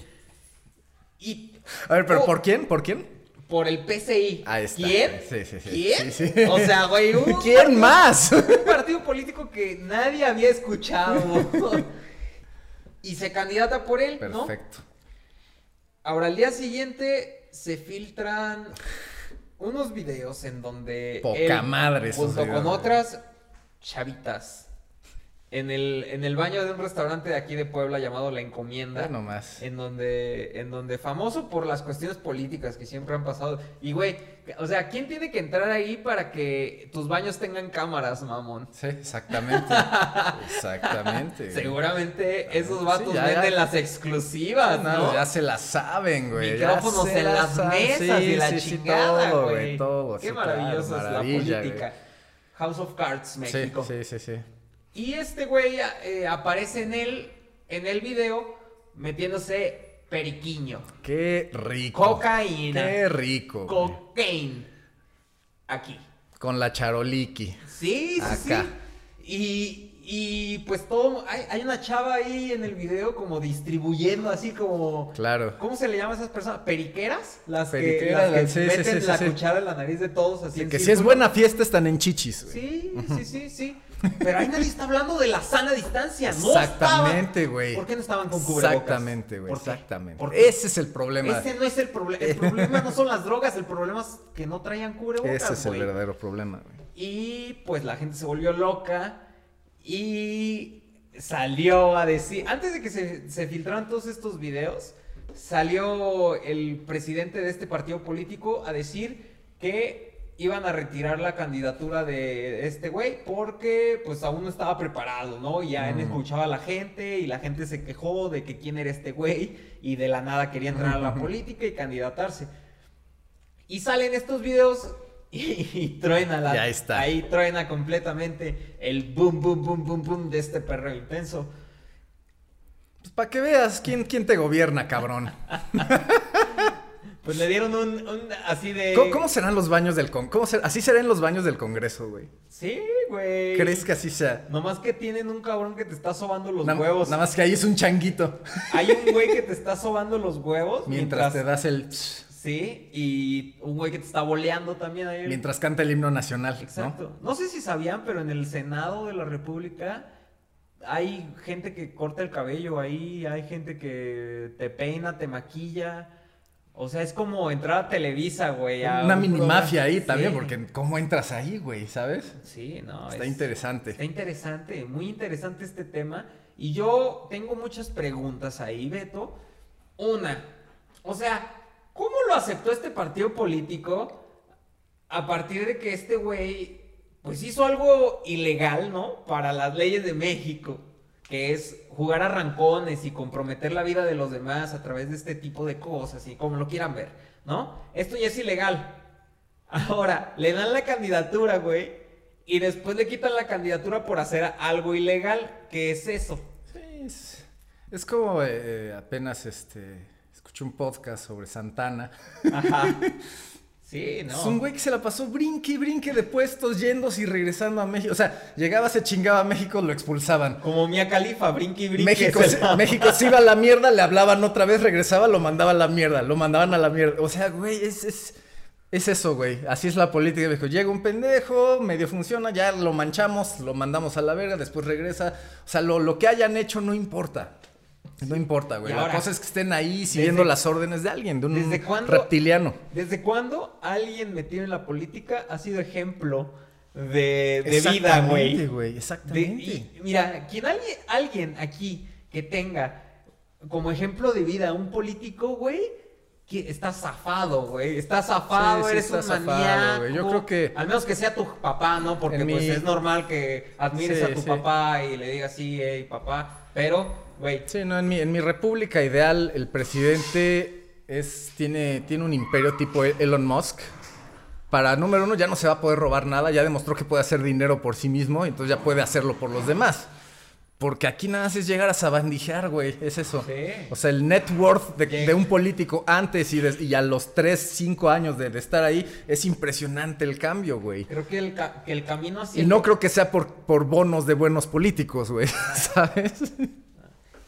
Y. A ver, pero ¿por quién? ¿Por quién? Por el PCI. Ahí está. ¿Quién? Sí, sí, sí. ¿Quién? Sí, O sea, güey. ¿Quién más? Un partido político que nadie había escuchado. y se candidata por él, ¿no? Perfecto. Ahora, al día siguiente se filtran unos videos en donde. Poca madre, Junto con otras chavitas en el, en el baño de un restaurante de aquí de Puebla llamado La Encomienda. No más. En donde, en donde famoso por las cuestiones políticas que siempre han pasado. Y güey, o sea, ¿quién tiene que entrar ahí para que tus baños tengan cámaras, mamón? Sí, exactamente. exactamente. Seguramente esos vatos venden las exclusivas, ¿no? Ya se las saben, güey. Micrófonos en las mesas y la chingada, güey. todo, Qué maravillosa es la política. House of Cards, México. sí, sí. sí. Y este güey eh, aparece en el, en el video metiéndose periquiño. Qué rico. Cocaína. Qué rico. Cocaine. Aquí. Con la charoliki. Sí, sí, Acá. Y, y pues todo, hay, hay, una chava ahí en el video como distribuyendo así como... Claro. ¿Cómo se le llama a esas personas? ¿Periqueras? Las Periqueras, que, meten la cuchara en la nariz de todos así. que si es buena fiesta están en chichis. Sí, sí, sí, sí. Pero ahí nadie está hablando de la sana distancia. Exactamente, güey. ¿Por qué no estaban con cubrebocas? Exactamente, güey. Exactamente. Ese es el problema. Ese no es el problema. El problema no son las drogas, el problema es que no traían cubrebocas. Ese es el verdadero problema, güey. Y pues la gente se volvió loca y salió a decir. Antes de que se, se filtraran todos estos videos, salió el presidente de este partido político a decir que iban a retirar la candidatura de este güey porque pues aún no estaba preparado, ¿no? Ya él escuchaba a la gente y la gente se quejó de que quién era este güey y de la nada quería entrar a la política y candidatarse. Y salen estos videos y, truena la... Ya está. Ahí truena completamente el boom, boom, boom, boom, boom de este perro intenso. Pues para que veas quién, quién te gobierna, cabrón. Pues le dieron un, así de. ¿Cómo, serán los baños del Congreso? Así serán los baños del Congreso, güey. Sí, güey. ¿Crees que así sea? Nomás que tienen un cabrón que te está sobando los huevos. Nada más que ahí es un changuito. Hay un güey que te está sobando los huevos. Mientras, te das el. Sí, y un güey que te está boleando también ahí. Mientras canta el himno nacional. Exacto. ¿no? no sé si sabían, pero en el Senado de la República hay gente que corta el cabello ahí, hay gente que te peina, te maquilla. O sea, es como entrar a Televisa, güey. Una mini mafia ahí también, porque ¿cómo entras ahí, güey? ¿Sabes? Sí, no. Está interesante. Está interesante, muy interesante este tema. Y yo tengo muchas preguntas ahí, Beto. Una, o sea, ¿cómo lo aceptó este partido político? A partir de que este güey, pues hizo algo ilegal, ¿no? Para las leyes de México, que es jugar a rancones y comprometer la vida de los demás a través de este tipo de cosas y como lo quieran ver, ¿no? Esto ya es ilegal. Ahora, le dan la candidatura, güey, y después le quitan la candidatura por hacer algo ilegal. ¿Qué es eso? Sí, es, es como eh, apenas este escuché un podcast sobre Santana. Ajá. Sí, ¿no? Es un güey que se la pasó brinque y brinque de puestos, yéndose y regresando a México. O sea, llegaba, se chingaba a México, lo expulsaban. Como Mia Califa, brinque y brinque. México, se la- México se iba a la mierda, le hablaban otra vez, regresaba, lo mandaban a la mierda, lo mandaban a la mierda. O sea, güey, es, es, es eso, güey. Así es la política México. Llega un pendejo, medio funciona, ya lo manchamos, lo mandamos a la verga, después regresa. O sea, lo, lo que hayan hecho no importa. No importa, güey. La cosa es que estén ahí siguiendo desde- las órdenes de alguien, de un ¿desde cuándo- reptiliano. ¿Desde cuándo alguien metido en la política ha sido ejemplo de, de vida, Exactamente, güey? De- Exactamente. y mira, quien alguien, alguien aquí que tenga como ejemplo de vida un político, güey, que está zafado, güey. Está zafado, Sí, sí eres está un zafado, maníaco. güey. Yo creo que- Al menos que sea tu papá, ¿no? Porque pues mi- es normal que admires Sí, a tu papá y le digas sí, hey, papá. Pero, güey, Sí, no, en mi, en mi república ideal, el presidente es, tiene, tiene un imperio tipo Elon Musk. Para número uno, ya no se va a poder robar nada, ya demostró que puede hacer dinero por sí mismo, entonces ya puede hacerlo por los demás. Porque aquí nada más es llegar a sabandijear, güey, es eso. Sí. O sea, el net worth de, de un político antes y, de- y a los 3, 5 años de, de estar ahí, es impresionante el cambio, güey. creo que el, ca- que el camino hacia Y no creo que sea por, por bonos de buenos políticos, güey, ¿sabes?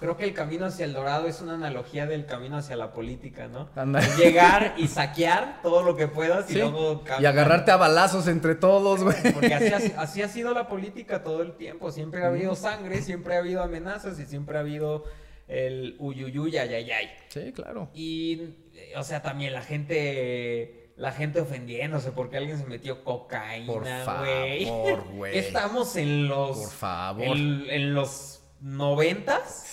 Creo que el camino hacia el dorado es una analogía del camino hacia la política, ¿no? Anda. Llegar y saquear todo lo que puedas y luego Y caminar. agarrarte a balazos entre todos, güey. Porque así, ha- así ha sido la política todo el tiempo. Siempre ha habido sangre, siempre ha habido amenazas y siempre ha habido el uyuyuy, ayayay. Sí, claro. Y, eh, o sea, también la gente, la gente ofendiéndose porque alguien se metió cocaína, Por güey. favor, güey. Estamos en los... Por favor. En, en los noventas.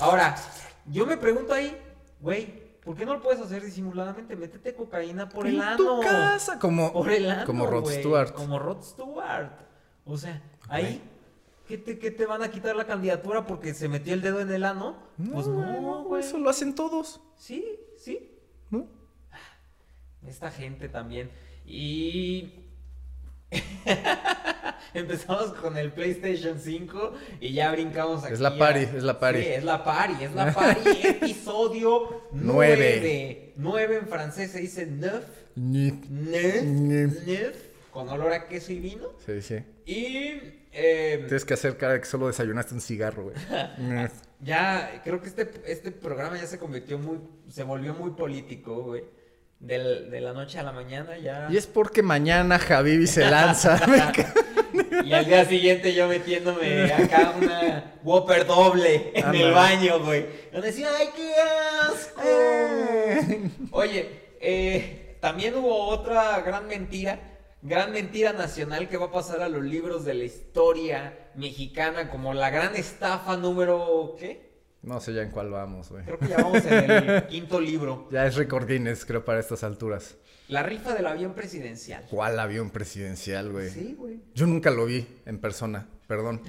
Ahora, yo me pregunto ahí, güey, ¿por qué no lo puedes hacer disimuladamente? Métete cocaína por el en ano. tu casa, como, Por el ano, como Rod Stewart. Como Rod Stewart. O sea, ahí, ¿qué te, qué te van a quitar la candidatura porque se metió el dedo en el ano? pues no, güey. Eso lo hacen todos. Sí, sí. ¿no? Esta gente también. Y. Empezamos con el PlayStation 5 y ya brincamos aquí. Es la a- party, es la party. Sí, es la party, es la party. episodio Nueve. 9. 9 en francés se dice neuf. Neuf. Neuf. Neuf. Con olor a queso y vino. Sí, sí. Y. eh, Tienes que hacer cara de que solo desayunaste un cigarro, güey. Ya, creo que este, este programa ya se convirtió muy. Se volvió muy político, güey. Del- de la noche a la mañana ya. y es porque mañana Javibi se lanza. Y al día siguiente yo metiéndome acá una Whopper doble en el baño, güey. Donde decía, ¡ay, qué asco! Eh. Oye, eh, también hubo otra gran mentira, gran mentira nacional que va a pasar a los libros de la historia mexicana como la gran estafa número, ¿qué? no sé ya en cuál vamos, güey. Creo que ya vamos en el quinto libro. Ya es récord Guinness, creo, para estas alturas. La rifa del avión presidencial. ¿Cuál avión presidencial, güey? Sí, güey. Yo nunca lo vi en persona, perdón.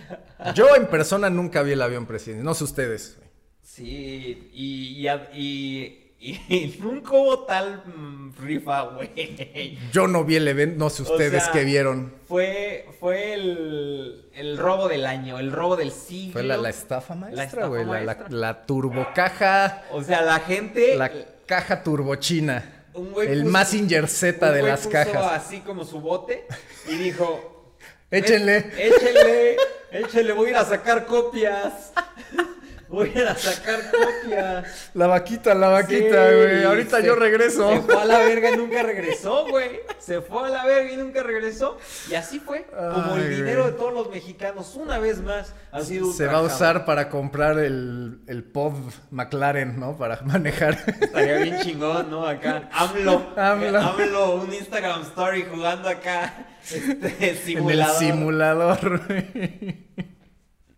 Yo en persona nunca vi el avión presidencial. No sé ustedes. güey. Sí, y, y, y, y nunca hubo tal mm, rifa, güey. Yo no vi el evento, no sé O ustedes sea, qué vieron. Fue, fue el, el robo del año, el robo del siglo. Fue la, la estafa maestra, estafa güey. La, la, la turbocaja, O sea, la gente... la caja turbochina. Un güey El puso- Mazinger Z un de güey las puso cajas. así como su bote y dijo... Échenle. "Eh, Échenle, échenle, voy a ir a sacar copias. Voy a sacar copias. La vaquita, la vaquita, Sí, güey. Ahorita se- yo regreso. Se fue a la verga y nunca regresó, güey. Se fue a la verga y nunca regresó. Y así fue. Como el dinero güey. de todos los mexicanos, una vez más, ha sido Se va a usar para comprar el, el pod McLaren, ¿no? Para manejar. Estaría bien chingón, ¿no? Acá. AMLO. AMLO. AMLO, un Instagram story jugando acá. Este en el simulador. simulador. güey.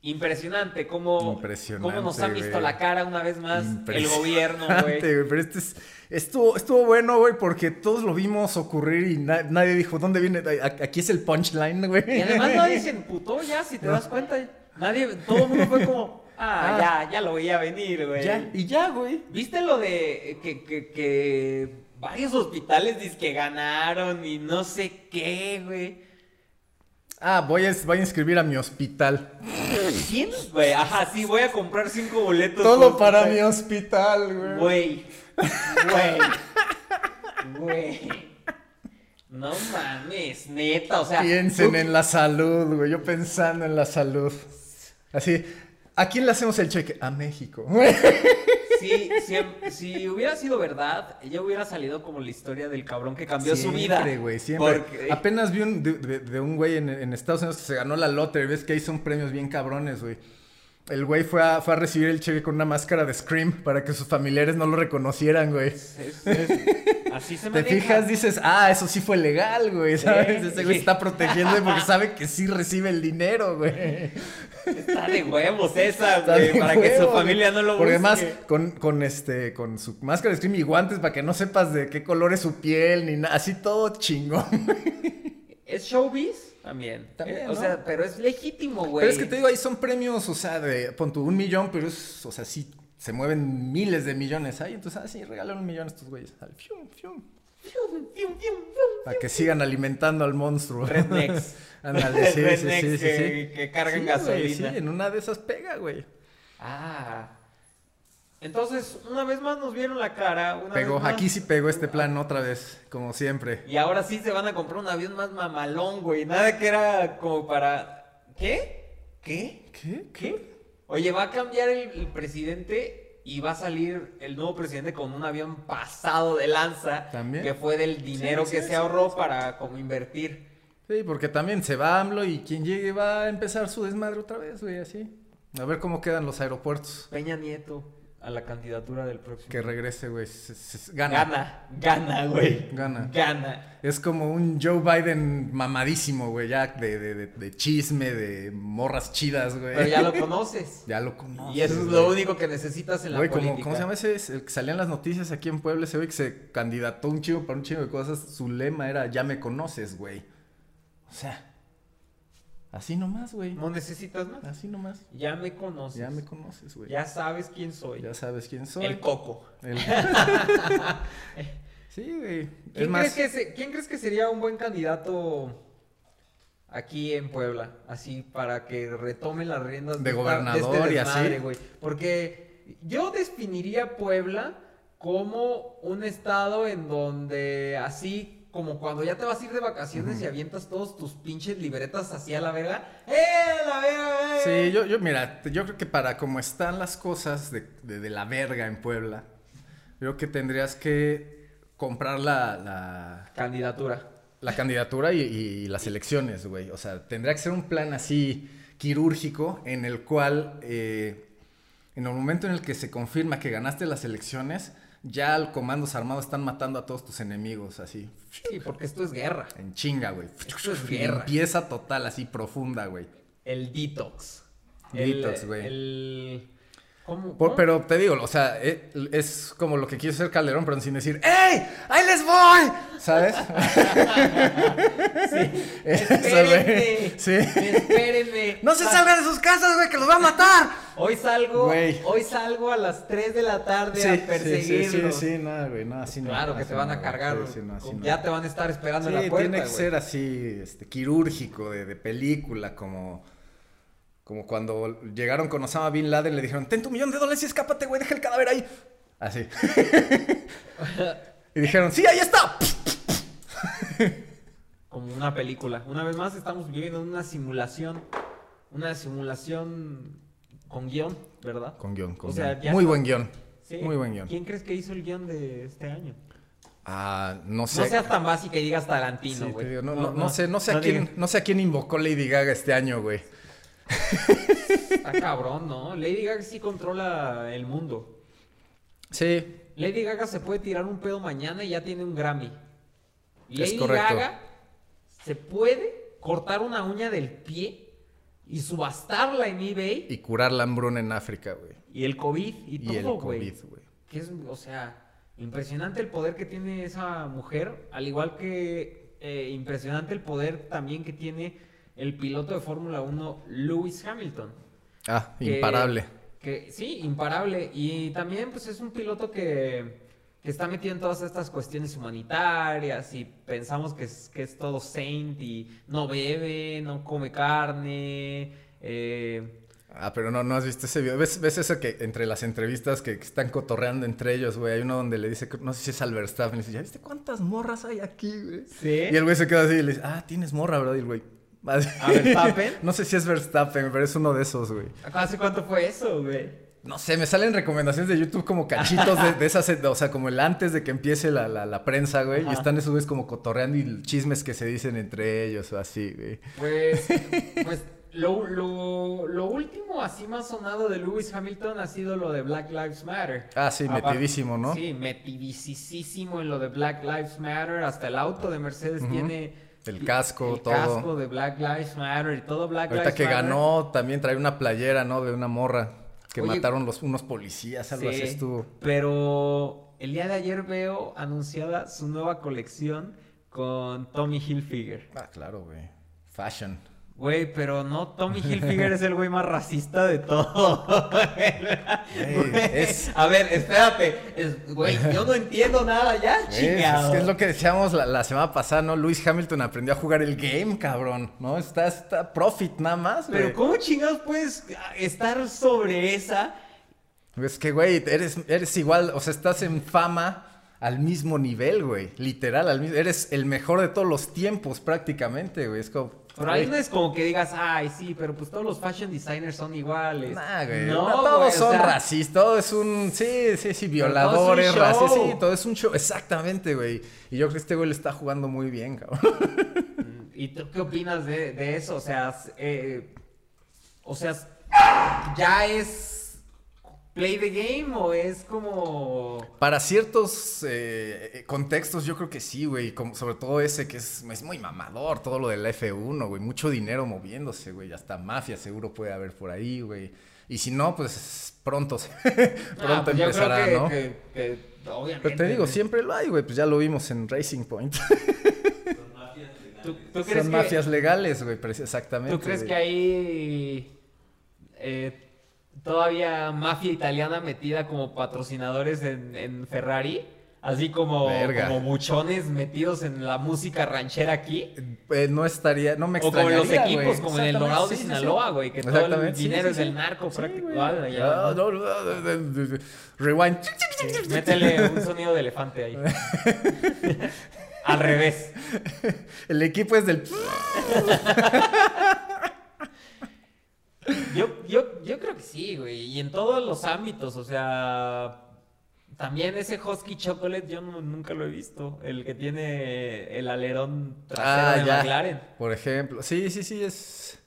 Impresionante cómo, Impresionante, cómo nos ha visto la cara una vez más el gobierno, güey. Pero este es- estuvo, estuvo bueno, güey, porque todos lo vimos ocurrir y na- nadie dijo, ¿dónde viene? Aquí es el punchline, güey. Y además nadie se emputó ya, si te das cuenta. Nadie, todo el mundo fue como, ah, ya, ya lo veía venir, güey. Ya, y ya, güey. ¿Viste lo de que, que, que varios hospitales que ganaron y no sé qué, güey? Ah, voy a, voy a inscribir a mi hospital. ¿Quién? Güey, ajá, sí, voy a comprar cinco boletos. Todo para mi hospital, güey. Güey. Güey. Güey. No mames, neta, o sea. Piensen tú- en la salud, güey. Yo pensando en la salud. Así, ¿a quién le hacemos el cheque? A México. Si, si, si hubiera sido verdad, ella hubiera salido como la historia del cabrón que cambió su vida. Siempre, güey, siempre. Porque- Apenas vi un, de, de- de un güey en, en Estados Unidos que se ganó la lottery. Ves que ahí son premios bien cabrones, güey. El güey fue a, fue a recibir el cheque con una máscara de Scream para que sus familiares no lo reconocieron, güey. Es- es- así se Te fijas, dices, ah, eso sí fue legal, güey, ¿sabes? Sí. Ese güey está protegiendo porque sabe que sí recibe el dinero, güey. Está de huevos esa, Está güey, para que su familia no lo Porque busque. además, con, con este, con su máscara de Scream y guantes para que no sepas de qué color es su piel, ni nada, así todo chingón. ¿Es showbiz? También. También, Eh, o ¿no? sea, pero es legítimo, güey. Pero es que te digo, ahí son premios, o sea, de, pon tu un millón, pero es, o sea, sí, se mueven miles de millones ahí, entonces, ah, sí, regalan un millón a estos güeyes. Al fium, fium. Para que sigan alimentando al monstruo. Rednecks. Ándale, sí, sí, sí, sí, que- sí. que cargan Sí, güey, gasolina. sí, en una de esas pega, güey. Ah. Entonces, una vez más nos vieron la cara. Una Pegó, vez más. aquí sí pegó este plan otra vez, como siempre. Y ahora sí se van a comprar un avión más mamalón, güey. Nada que era como para. ¿Qué? ¿Qué? ¿Qué? ¿Qué? Oye, va a cambiar el, el presidente y va a salir el nuevo presidente con un avión pasado de lanza. ¿También? Que fue del dinero Sí, que sí, se sí, ahorró para como invertir. Sí, porque también se va AMLO y quien llegue va a empezar su desmadre otra vez, güey, así. A ver cómo quedan los aeropuertos. Peña Nieto a la candidatura del próximo. Que regrese, güey. Gana. Gana, gana, güey. Gana. Gana. Es como un Joe Biden mamadísimo, güey, ya de, de, de, de chisme, de morras chidas, güey. Pero ya lo conoces. Ya lo conoces. y eso es güey. lo único que necesitas en la Güey, política. como, ¿cómo se llama ese? Es El que salía en las noticias aquí en Puebla, ese güey que se candidató un chingo para un chingo de cosas. Su lema era, ya me conoces, güey. O sea, así nomás, güey. No necesitas más. Así nomás. Ya me conoces. Ya me conoces, güey. Ya sabes quién soy. Ya sabes quién soy. El coco. El- sí, güey. ¿Quién, más, crees que se- ¿Quién crees que sería un buen candidato aquí en Puebla? Así, para que retome las riendas De esta- gobernador este y así. güey. Porque yo definiría Puebla como un estado en donde así como cuando ya te vas a ir de vacaciones y avientas todos tus pinches libretas así a la verga. ¡Eh, la verga! eh! Sí, yo, yo, mira, yo creo que para como están las cosas de, de- de la verga en Puebla, creo que tendrías que comprar la, la, Candidatura. la candidatura y, y las elecciones, güey. O sea, tendría que ser un plan así quirúrgico en el cual, eh, en el momento en el que se confirma que ganaste las elecciones, ya los comandos armados están matando a todos tus enemigos, así, Sí, porque esto es guerra. en chinga, güey. Esto es guerra. Limpieza total, así profunda, güey. El detox. Detox, güey. El... ¿Cómo? Por- cómo? pero te digo, o sea, eh, es como lo que quiso hacer Calderón, pero sin decir, ¡Ey! ¡Ahí les voy! ¿Sabes? Sí. Espérenme. Sí. Espérenme. ¡No se salgan de sus casas, güey, que los va a matar! Hoy salgo, Güey. hoy salgo a las 3 de la tarde Sí, a sí, sí, perseguirlos. sí, sí, no, güey, no, así no. Claro que te van a cargar. no, ya te van a estar esperando en la puerta. tiene que güey. ser así, este, quirúrgico, de, de película, como... Como cuando llegaron con Osama Bin Laden, le dijeron, ten tu millón de dólares y escápate, güey, deja el cadáver ahí. Así. y dijeron, sí, ahí está. Como una película. Una vez más estamos viviendo una simulación. Una simulación con guion, ¿verdad? Con guion, con O sea, guion. ya Muy está. buen guion. Sí. Muy buen guion. ¿Quién crees que hizo el guion de este año? Ah, no sé. No seas tan básica y digas Tarantino, güey. no, no, no sé, no sé a quién, digas. no sé a quién invocó Lady Gaga este año, güey. Está cabrón, ¿no? Lady Gaga sí controla el mundo. Sí, Lady Gaga se puede tirar un pedo mañana y ya tiene un Grammy. Es Lady. Gaga se puede cortar una uña del pie y subastarla en eBay. Y curar la hambruna en África, güey. Y el COVID y, Y el todo, güey. COVID, güey. Que es, o sea, impresionante el poder que tiene esa mujer, al igual que eh, impresionante el poder también que tiene el piloto de Fórmula 1, Lewis Hamilton. Ah, que- imparable. Que, sí, imparable. Y también, pues, es un piloto que, que está metido en todas estas cuestiones humanitarias y pensamos que es, que es todo saint y no bebe, no come carne. eh, Ah, pero no, no has visto ese video. ¿Ves, ves eso que entre las entrevistas que, que están cotorreando entre ellos, güey? Hay uno donde le dice, no sé si es al Verstappen, y dice, ¿ya viste cuántas morras hay aquí, güey? Sí. Y el güey se queda así y le dice, ah, tienes morra, ¿verdad? Y el güey. ¿A Verstappen? no sé si es Verstappen, pero es uno de esos, güey. ¿Hace cuánto fue eso, güey? No sé, me salen recomendaciones de YouTube como cachitos de, de esas, o sea, como el antes de que empiece la, la, la prensa, güey. Y están esos güeyes como cotorreando y chismes que se dicen entre ellos o así, güey. Pues, pues lo, lo, lo último así más sonado de Lewis Hamilton ha sido lo de Black Lives Matter. Ah, sí, Aparte- metidísimo, ¿no? Sí, metidísimo en lo de Black Lives Matter. Hasta el auto de Mercedes tiene... El casco, el todo. casco de Black Lives Matter y todo Black Ahorita Lives que Matter. ganó, también trae una playera, ¿no? De una morra que Oye, mataron los, unos policías, algo así Sí, estuvo. Pero el día de ayer veo anunciada su nueva colección con Tommy Hilfiger. Ah, claro, güey. Fashion. Güey, pero no, Tommy Hilfiger es el güey más racista de todo. Güey, es- A ver, espérate. Es- Güey, yo no entiendo nada ya, Es, chingado. es lo que decíamos la, la semana pasada, ¿no? Lewis Hamilton aprendió a jugar el game, cabrón, ¿no? Está, está profit nada más, güey. Pero ¿cómo chingados puedes estar sobre esa? Es que, güey, eres, eres igual, o sea, estás en fama al mismo nivel, güey. Literal, al mismo, eres el mejor de todos los tiempos prácticamente, güey. Es como... Pero ahí no es como que digas, ay, sí, pero pues todos los fashion designers son iguales. Nah, güey. No, no, todos güey, o son sea, racistas. Todo es un. Sí, sí, sí. Violadores, racistas. Sí, todo es un show. Exactamente, güey. Y yo creo que este güey le está jugando muy bien, cabrón. ¿Y tú qué opinas de, de eso? O sea, eh, o sea, ¿ya es play the game o es como... Para ciertos eh, contextos, yo creo que sí, güey. Como, sobre todo ese que es, es muy mamador. Todo lo del F1, güey. Mucho dinero moviéndose, güey. Hasta mafia seguro puede haber por ahí, güey. Y si no, pues pronto, pronto Ah, pues yo creo empezará, que, ¿no? que- que obviamente... Pero te digo, siempre lo hay, güey. Pues ya lo vimos en Racing Point. ¿Tú, tú crees Son que, mafias legales, güey. Exactamente. ¿Tú crees güey. que hay eh, todavía mafia italiana metida como patrocinadores en, en Ferrari? Así como, Verga. como buchones metidos en la música ranchera aquí. Eh, no estaría, no me O como en extrañaría, los equipos, güey. como en el Dorado de sí, sí, sí. Sinaloa, güey, que todo el sí, dinero sí, es sí. del narco Sí, prácticamente. Ah, Ah, ¿no? no, no, no, no, no, no. Rewind. Sí, Métele un sonido de elefante ahí. Al revés. El equipo es del. Yo, yo, yo creo que sí, güey. Y en todos los ámbitos, o sea. También ese Husky Chocolate yo no- nunca lo he visto. El que tiene el alerón trasero Ah, de ya. McLaren. Por ejemplo. Sí, sí, sí, es.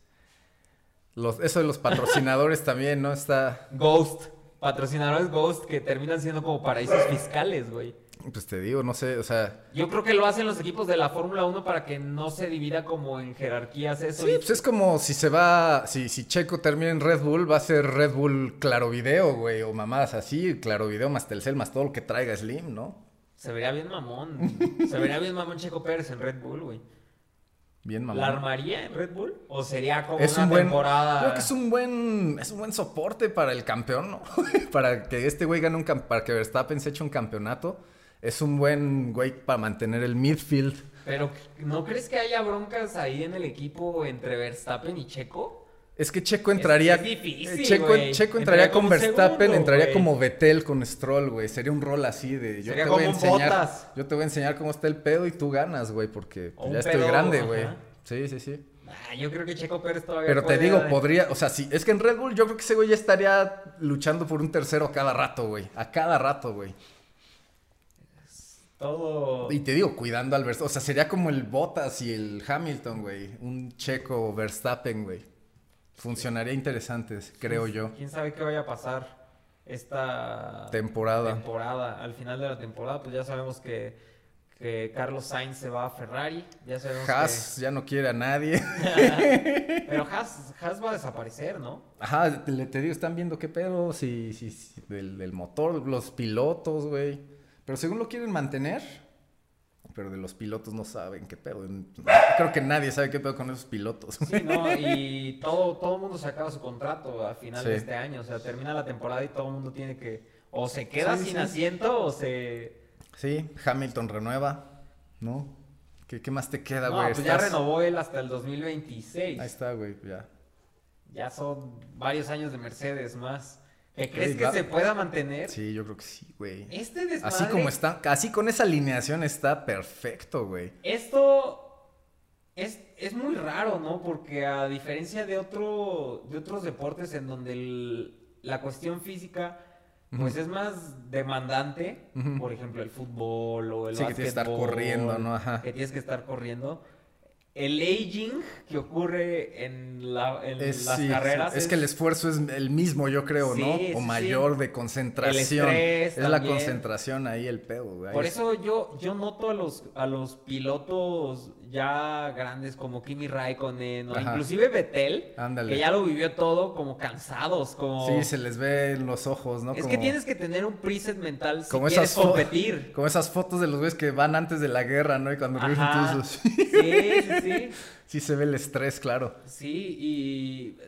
Los, eso de los patrocinadores también, ¿no? Está. Ghost. Patrocinadores Ghost que terminan siendo como paraísos fiscales, güey. Pues te digo, no sé, o sea. Yo creo que lo hacen los equipos de la Fórmula 1 para que no se divida como en jerarquías eso. Sí, y- pues es como si se va. Si, si Checo termina en Red Bull, va a ser Red Bull Claro Video, güey. O mamadas así, Claro Video más Telcel más todo lo que traiga Slim, ¿no? Se vería bien mamón. se vería bien mamón Checo Pérez en Red Bull, güey. Bien mamá. ¿La armaría en Red Bull? ¿O sería como es una un buen temporada? creo que es un buen es un buen soporte para el campeón no para que este güey gane un para que Verstappen se eche un campeonato es un buen güey para mantener el midfield Pero ¿no crees que haya broncas ahí en el equipo entre Verstappen y Checo? es que Checo entraría es difícil, eh, Checo. Checo entraría con Verstappen segundo, entraría como Vettel con Stroll güey sería un rol así de yo Sería te voy a enseñar yo te voy a enseñar cómo está el pedo y tú ganas güey porque O un ya estoy pedo, grande güey sí sí sí Ah, yo creo que Checo Pérez todavía Pero te digo, dar- podría, o sea, sí, es que en Red Bull yo creo que ese güey ya estaría luchando por un tercero a cada rato, güey. A cada rato, güey. Todo... Y te digo, cuidando al Verstappen. O sea, sería como el Bottas y el Hamilton, güey. Un checo Verstappen, güey. Funcionaría interesante, creo yo. ¿Quién sabe qué vaya a pasar esta Temporada. temporada? Al final de la temporada, pues ya sabemos que, que Carlos Sainz se va a Ferrari. Ya sabemos Haas ya no quiere a nadie. que... Pero Haas, Haas va a desaparecer, ¿no? Ajá, te, te digo, están viendo qué pedo, si, si, si- del, del motor, los pilotos, güey. Pero según lo quieren mantener, pero de los pilotos no saben qué pedo. Creo que nadie sabe qué pedo con esos pilotos. Sí, ¿no? Y todo, todo el mundo se acaba su contrato a final de este año. O sea, termina la temporada y todo el mundo tiene que... O se queda Sí, sin sí. asiento o se... Sí, Hamilton renueva, ¿no? ¿Qué, qué más te queda, No, güey? pues ya renovó él hasta el 2026. Ahí está, güey, ya. Ya son varios años de Mercedes más. ¿Que crees que se pueda mantener? Sí, yo creo que sí, güey. Este desmadre... Así como está, así con esa alineación está perfecto, güey. Esto es, es muy raro, ¿no? Porque a diferencia de, otro, de otros deportes en donde el- la cuestión física pues es más demandante, por ejemplo el fútbol o el Sí, que tienes que estar corriendo, ¿no? Ajá. Que tienes que estar corriendo. El aging que ocurre en, la- en Es, las sí, carreras sí. es que el esfuerzo es el mismo, yo creo, Sí, ¿no? o mayor de concentración. estrés es la concentración ahí el pedo, güey. Por eso yo, yo noto a los, a los pilotos ya grandes como Kimi Raikkonen o Ajá. inclusive Vettel, Ándale. que ya lo vivió todo como cansados, como... Sí, se les ve en los ojos, ¿no? Es Como- que tienes que tener un preset mental si como quieres esas competir. Como esas fotos de los güeyes que van antes de la guerra, ¿no? Y cuando Ajá. todos esos- Sí, sí, sí. sí se ve el estrés, claro. Sí, y...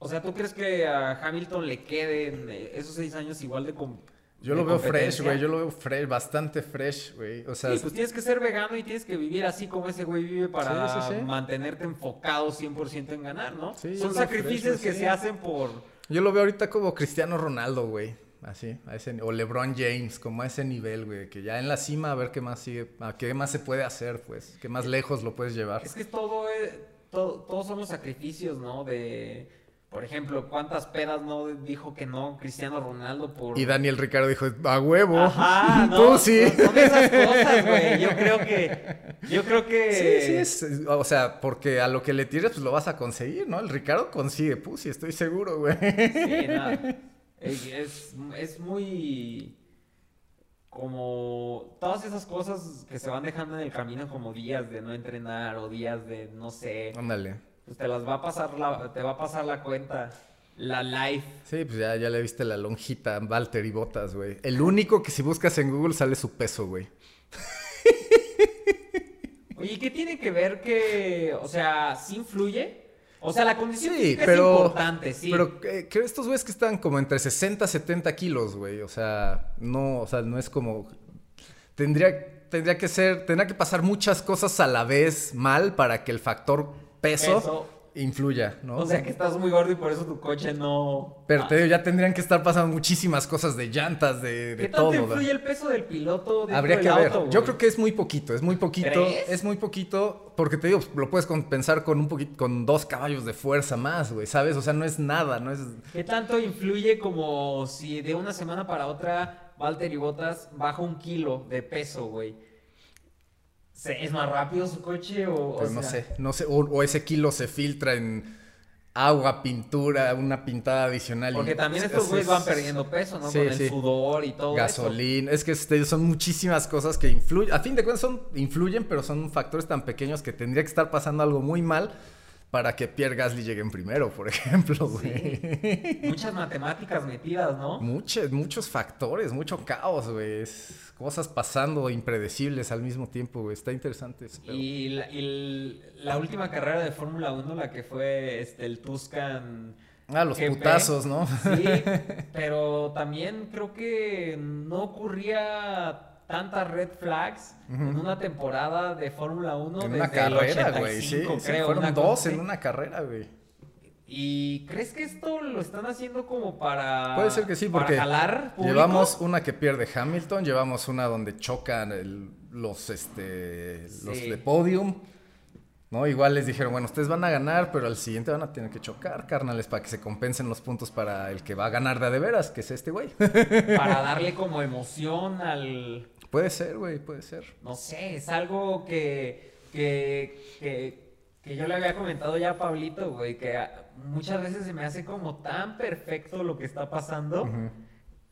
O sea, ¿tú crees que a Hamilton le queden eh, esos seis años igual de... com- Yo lo veo fresh, güey. Yo lo veo fresh, bastante fresh, güey. O sea, Sí, pues tienes que ser vegano y tienes que vivir así como ese güey vive para Sí, sí, sí. mantenerte enfocado 100% en ganar, ¿no? Sí, Son sacrificios fresh, que sí. se hacen por... yo lo veo ahorita como Cristiano Ronaldo, güey. Así, a ese, o LeBron James, como a ese nivel, güey. Que ya en la cima a ver qué más sigue, a qué más se puede hacer, pues. Qué más lejos lo puedes llevar. Es que todo es... todo- todos son los sacrificios, ¿no? De... Por ejemplo, ¿cuántas pedas no dijo que no Cristiano Ronaldo por... Y Daniel Ricardo dijo, a huevo. Ajá, no, Tú sí. Son, son esas cosas, güey. Yo creo que... Yo creo que... Sí, sí, es, o sea, porque a lo que le tires, pues lo vas a conseguir, ¿no? El Ricardo consigue pussy, estoy seguro, güey. Sí, nada. Es, es muy como todas esas cosas que se van dejando en el camino como días de no entrenar o días de no sé, Ándale. Pues te las va a pasar la, te va a pasar la cuenta, la life. Sí, pues ya, ya le viste la lonjita Walter y Botas, güey. El único que si buscas en Google sale su peso, güey. Oye, ¿qué tiene que ver que, o sea, sí influye? O sea, la condición Sí, pero- es importante, sí. Pero eh, creo estos güeyes que están como entre 60 y 70 kilos, güey. O sea, no, o sea, no es como. Tendría, tendría que ser, tendría que pasar muchas cosas a la vez mal para que el factor peso, Peso. influya, ¿no? O sea, que estás muy gordo y por eso tu coche no... Pero Ah, te digo, ya tendrían que estar pasando muchísimas cosas de llantas, de, de ¿Qué tanto todo. influye ¿no? el peso del piloto Habría del que ver. Yo creo que es muy poquito, es muy poquito. ¿Crees? Es muy poquito, porque te digo, lo puedes compensar con un poquito, con dos caballos de fuerza más, güey, ¿sabes? O sea, no es nada, no es. ¿Qué tanto influye como si de una semana para otra Valtteri Bottas baja un kilo de peso, güey? ¿Se- ¿Es más rápido su coche o, o Pues no sea, sé, no sé, o, o ese kilo se filtra en agua, pintura, una pintada adicional. y- Porque también es- estos es- güeyes van perdiendo peso, ¿no? Sí, Con el sí. sudor y todo Gasolina, es que este, son muchísimas cosas que influyen, a fin de cuentas son, influyen, pero son factores tan pequeños que tendría que estar pasando algo muy mal para que Pierre Gasly llegue en primero, por ejemplo, güey. Muchas matemáticas metidas, ¿no? Muchos, muchos factores, mucho caos, güey. Es cosas pasando impredecibles al mismo tiempo, güey. Está interesante. Y la, y el- la última carrera de Fórmula 1, la que fue este, el Tuscan... Ah, los GP. putazos, ¿no? Sí, pero también creo que no ocurría tantas red flags en una temporada de Fórmula 1 en desde una carrera, güey. Sí, 85, sí, creo, fueron dos en una carrera, güey. ¿Y crees que esto lo están haciendo como para Puede ser que sí, porque jalar llevamos una que pierde Hamilton, llevamos una donde chocan el- los, este, los de podium. ¿No? Igual les dijeron, bueno, ustedes van a ganar, pero al siguiente van a tener que chocar, carnales, para que se compensen los puntos para el que va a ganar de a de veras, que es este güey. para darle como emoción al puede ser, güey, puede ser. no sé, es algo que, que, que, que yo le había comentado ya a Pablito, güey, que muchas veces se me hace como tan perfecto lo que está pasando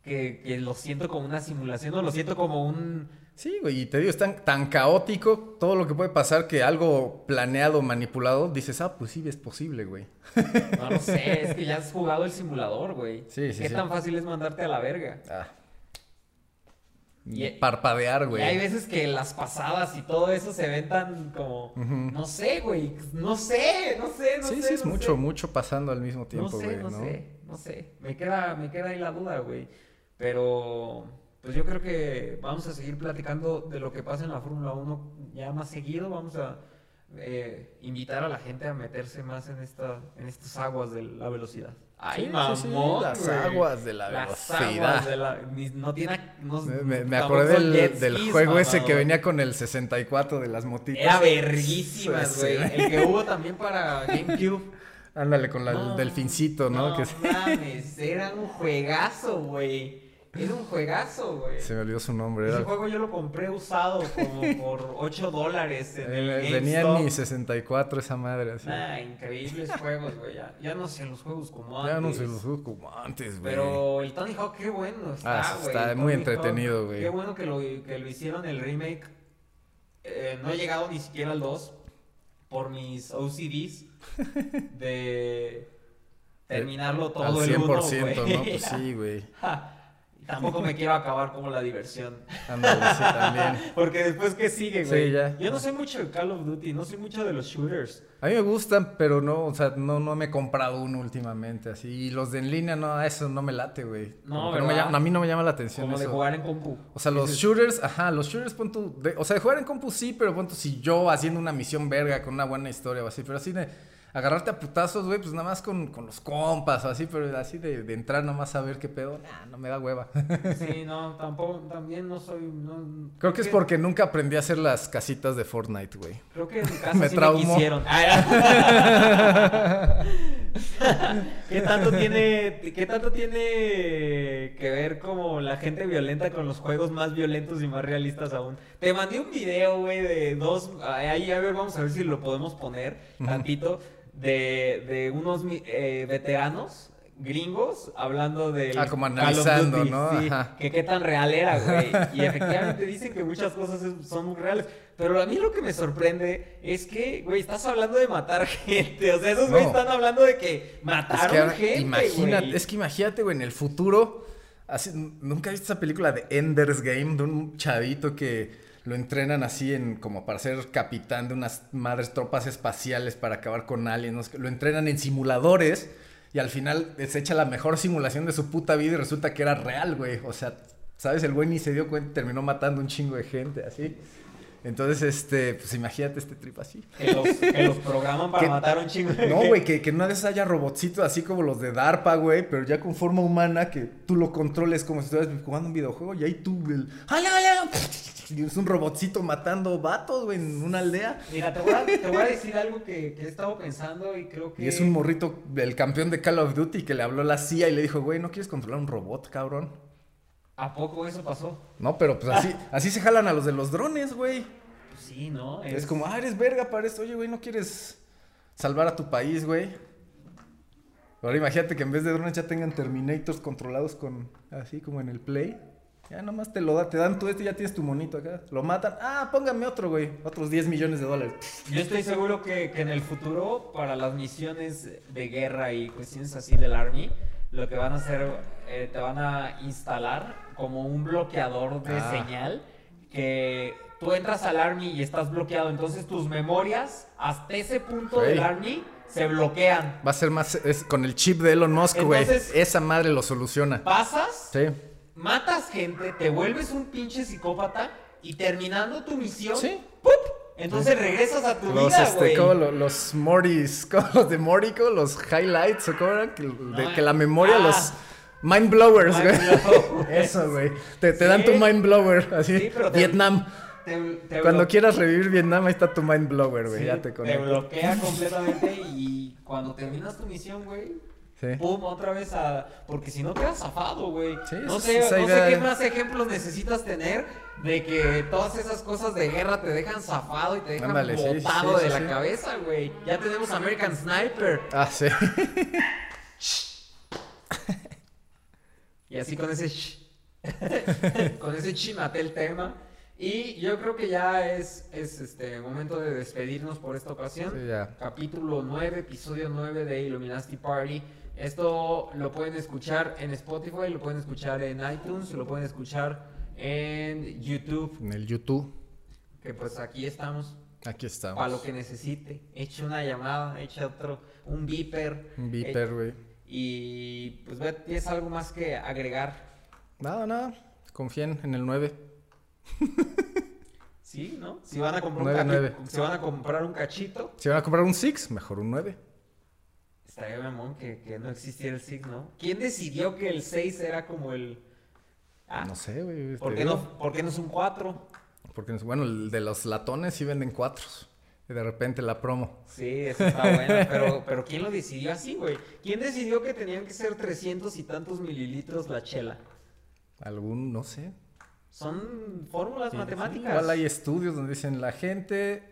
que, que lo siento como una simulación o lo siento como un, Sí, güey, y te digo, es tan, tan caótico todo lo que puede pasar que algo planeado, manipulado, dices, ah, pues sí, es posible, güey. No lo sé, es que ya has jugado el simulador, güey. Sí, sí, ¿Qué sí. tan fácil es mandarte a la verga? Ah. Y- Parpadear, Y güey. hay veces que las pasadas y todo eso se ven tan como, no sé, güey, no sé, no sé, no sí, sé. sí, es no mucho, sé. mucho pasando al mismo No tiempo, sé, güey, no, ¿no? sé, no sé. Me queda, me queda ahí la duda, güey. Pero, pues yo creo que vamos a seguir platicando de lo que pasa en la Fórmula 1 ya más seguido. Vamos a eh, invitar a la gente a meterse más en esta, en estas aguas de la velocidad. Ay, Sí, mamón, sí, sí, las aguas de la Las velocidad. aguas de la... ni- No tiene... No, Me, me- acordé del, jet del skis, juego ese que venía con el 64 de las motitas. Era verguísimas, Sí, güey. El que hubo también para GameCube. Ándale, con la, el No, delfincito, ¿no? No que mames, era un juegazo, güey. Era un juegazo, güey. se me olvidó su nombre. Ese Era, juego yo lo compré usado como por 8 dólares en el Eh, venía en mi 64 esa madre, así. Nah, increíbles juegos, güey. Ya, ya no sé los juegos como ya no antes. se los juego como antes, güey. Pero el Tony Hawk, qué bueno está, Ah, güey. está El muy Tony Hawk, entretenido, güey. Qué bueno que lo, que lo hicieron el remake. Eh, no he llegado ni siquiera al 2 por mis OCDs de terminarlo todo Al el 100%, 100%, güey. ¿no? Pues sí, güey. Y Tampoco me quiero acabar como la diversión. Ándale, sí, también. Porque después, ¿qué sigue, Sí, güey? ya. Yo no soy mucho de Call of Duty, no soy mucho de los shooters. A mí me gustan, pero no, o sea, no, no me he comprado uno últimamente, así. Y los de en línea, no, eso no me late, güey. No, llama- a mí no me llama la atención Como de jugar en compu. O sea, los shooters, ajá, los shooters, pon tú, de- o sea, de jugar en compu sí, pero pon tú, si yo haciendo una misión verga con una buena historia o así, pero así de agarrarte a putazos, güey, pues nada más con, con los compas o así, pero así de, de entrar nomás a ver qué pedo, nah, no me da hueva. Sí, no, tampoco, también no soy. No, Creo que es porque nunca aprendí a hacer las casitas de Fortnite, güey. Creo que en mi casa Me sí traumó. me quisieron. ¿Qué tanto tiene, qué tanto tiene que ver como la gente violenta con los juegos más violentos y más realistas aún? Te mandé un video, güey, de dos, ahí a ver, vamos a ver si lo podemos poner tantito, de, de unos eh, veteranos gringos hablando de Ah, como analizando, ¿no? Ajá. que qué tan real era, güey. Y efectivamente dicen que muchas cosas son muy reales. Pero a mí lo que me sorprende es que, güey, estás hablando de matar gente. O sea, esos No. güeyes están hablando de que Es mataron que ahora, gente, imagínate, güey. es que imagínate, güey, en el futuro, así, nunca viste esa película de Ender's Game, de un chavito que lo entrenan así en como para ser capitán de unas madres tropas espaciales para acabar con aliens, lo entrenan en simuladores y al final se echa la mejor simulación de su puta vida y resulta que era real, güey. O sea, ¿sabes? El güey ni se dio cuenta y terminó matando un chingo de gente, así. Entonces, este, pues imagínate este trip así. Que los, que los programan para Que- matar a un chingo No, güey, que, que una vez haya robotcitos así como los de DARPA, güey, pero ya con forma humana, que tú lo controles como si estuvieras jugando un videojuego y ahí tú, el... ¡Hala, hala! Y es un robotcito matando vatos, güey, en una aldea. Mira, te voy, a, te voy a decir algo que, que he estado pensando y creo que... Y es un morrito, el campeón de Call of Duty, que le habló a la CIA y le dijo, güey, ¿no quieres controlar un robot, cabrón? ¿A poco eso pasó? No, pero pues así, así se jalan a los de los drones, güey. Pues sí, ¿no? Es como, ah, eres verga para esto. Oye, güey, ¿no quieres salvar a tu país, güey? Ahora imagínate que en vez de drones ya tengan Terminators controlados con, así como en el Play. Ya nomás te lo da, te dan tú este y ya tienes tu monito acá. Lo matan. Ah, póngame otro, güey. Otros 10 millones de dólares. Yo estoy seguro que, que en el futuro, para las misiones de guerra y cuestiones así del Army, lo que van a hacer, eh, te van a instalar como un bloqueador de Ah. señal que tú entras al Army y estás bloqueado, entonces tus memorias hasta ese punto del Army se bloquean. Va a ser más es con el chip de Elon Musk, güey. Esa madre lo soluciona. Pasas, Sí. matas gente, te vuelves un pinche psicópata y terminando tu misión, Sí. ¡pup! entonces regresas a tu Los, vida, este, los Mortis, como los de Morico, los highlights, ¿o cómo eran? Que, de- No, que la memoria, ah. los mind blowers, güey. Blowers. Eso, güey. Te, te dan tu mind blower, así. Sí, pero te- Vietnam. Te- te Cuando quieras revivir Vietnam, ahí está tu mind blower, güey. Sí, ya te te conecto. bloquea completamente y cuando terminas tu misión, güey, Sí. pum, otra vez a... Porque si no quedas zafado, güey. Sí, no sé, no sé qué más ejemplos necesitas tener de que todas esas cosas de guerra te dejan zafado y te dejan Ándale, botado sí, de la cabeza, güey. Ya tenemos American Sniper. Ah, sí. Y así con ese... sh- con ese chi maté el tema. Y yo creo que ya es, es este momento de despedirnos por esta ocasión. Sí, ya. Capítulo 9, episodio 9 de Illuminati Party. Esto lo pueden escuchar en Spotify, lo pueden escuchar en iTunes, lo pueden escuchar en YouTube. En el YouTube. Que pues aquí estamos Aquí estamos. para lo que necesite. Eche una llamada, eche otro, un beeper. Un beeper, güey. Y pues ve, tienes algo más que agregar. Nada, nada. Confíen en el 9. Sí, ¿no? Si van a comprar, Nueve, un, nueve. cachi- si van a comprar un cachito, Si van a comprar un Six, mejor un 9. estaría mamón que, que no existiera el SIG, ¿no? ¿Quién decidió que el 6 era como el... Ah, No sé, güey. ¿por, qué no, ¿Por qué no es un 4? Porque, bueno, el de los latones sí venden cuatros. Y de repente la promo. Sí, eso está bueno, pero, pero ¿quién lo decidió así, güey? ¿Quién decidió que tenían que ser 300 y tantos mililitros la chela? Algún, no sé. Son fórmulas Sí, matemáticas. Igual hay estudios donde dicen la gente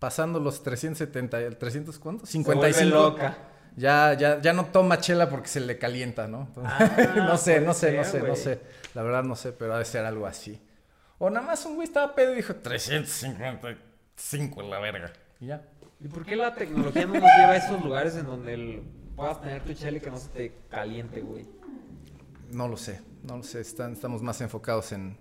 pasando los 370, el 300 ¿cuánto? Se vuelve 55. loca. Ya, ya, ya no toma chela porque se le calienta, ¿no? Entonces, Ah, no sé, no sé, no sé, no sé. La verdad no sé, pero ha de ser algo así. O nada más un güey estaba pedo y dijo 355 en la verga. Y ya. ¿Y por qué la tecnología no nos lleva a esos lugares en donde el- puedas tener tu chela y que no se te caliente, güey? No lo sé, no lo sé. Están, estamos más enfocados en,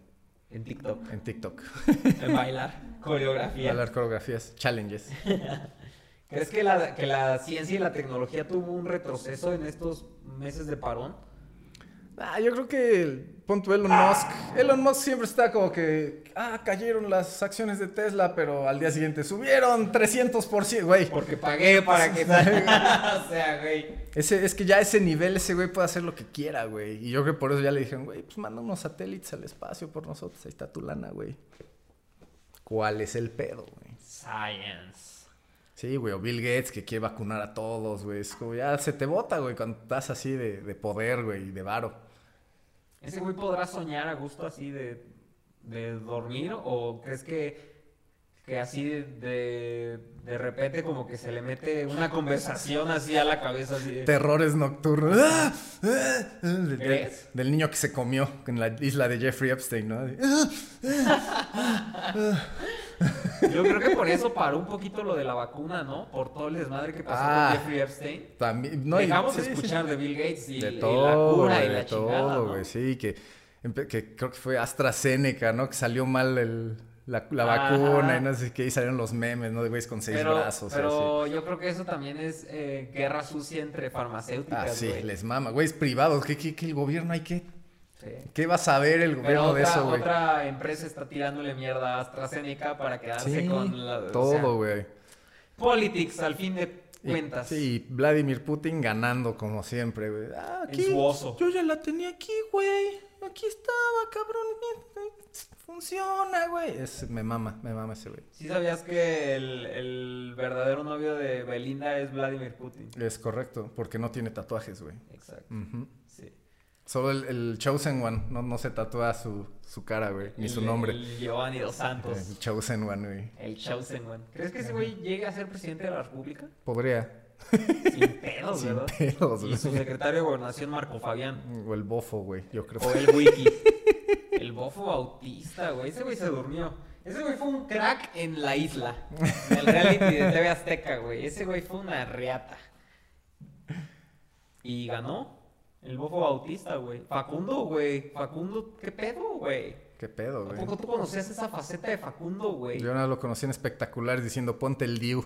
En TikTok. en TikTok. En bailar. Coreografía. Hablar coreografías, challenges. ¿Crees que la, que la ciencia y la tecnología tuvo un retroceso en estos meses de parón? Ah, yo creo que el punto Elon Musk. Elon Musk siempre está como que. Ah, cayeron las acciones de Tesla, pero al día siguiente subieron 300%, güey. Porque pagué para que... o sea, güey. Ese, es que ya a ese nivel ese güey puede hacer lo que quiera, güey. Y yo creo que por eso ya le dijeron, güey, pues manda unos satélites al espacio por nosotros. Ahí está tu lana, güey. ¿Cuál es el pedo, güey? Science. Sí, güey, o Bill Gates que quiere vacunar a todos, güey. Es como ya se te bota, güey, cuando estás así de, de poder, güey, y de varo. ¿Ese güey podrá soñar a gusto así de, de dormir? ¿O crees que, que así de, de, repente como que se le mete una conversación así a la cabeza? Así de- Terrores nocturnos. ¡Ah! ¡Ah! Del, ¿Crees? del niño que se comió en la isla de Jeffrey Epstein, ¿no? ¡Ah! Yo creo que por eso paró un poquito lo de la vacuna, ¿no? Por todo el desmadre que pasó Ah. con Jeffrey Epstein. También, no, Dejamos sí, de sí, escuchar de Bill Gates y, de y todo, la cura y la de chingada, todo, ¿no? güey, sí, que, que creo que fue AstraZeneca, ¿no? Que salió mal el, la, vacuna y no sé qué, y salieron los memes, ¿no? De güeyes con seis Pero, brazos. pero yo creo que eso también es eh, guerra sucia entre farmacéuticas, Ah, sí, les mama. Güeyes privados, ¿qué, qué, qué el gobierno hay que...? Sí. ¿Qué va a saber el Pero gobierno de eso, güey? otra empresa está tirándole mierda a AstraZeneca para quedarse Sí, con la... o sea, todo, güey. politics, al fin de cuentas. Sí, Vladimir Putin ganando como siempre, güey. Ah, En aquí. su oso. Yo ya la tenía aquí, güey. Aquí estaba, cabrón. Funciona, güey. Es, me mama, me mama ese güey. ¿Sí sabías que el, el verdadero novio de Belinda es Vladimir Putin? Es correcto, porque no tiene tatuajes, güey. Exacto, sí. Solo el, el Chosen One no, no se tatúa su, su cara, güey, ni El- su nombre. El Giovanni Dos Santos. El Chosen One, güey. El Chosen One. ¿Crees que ese güey llegue a ser presidente de la República? Podría. Sin pedos, Sin ¿verdad? pedos, Y su güey. secretario de gobernación, Marco Fabián. O el bofo, güey, yo creo. O el wiki. El bofo bautista, güey. Ese güey se durmió. Ese güey fue un crack en la isla. En el reality de TV Azteca, güey. Ese güey fue una reata. Y ganó. El bofo bautista, güey. Facundo, güey. Facundo, ¿qué pedo, güey? ¿Qué pedo, ¿A güey? poco tú conocías esa faceta de Facundo, güey? Yo no lo conocí en espectaculares diciendo ponte el Diu.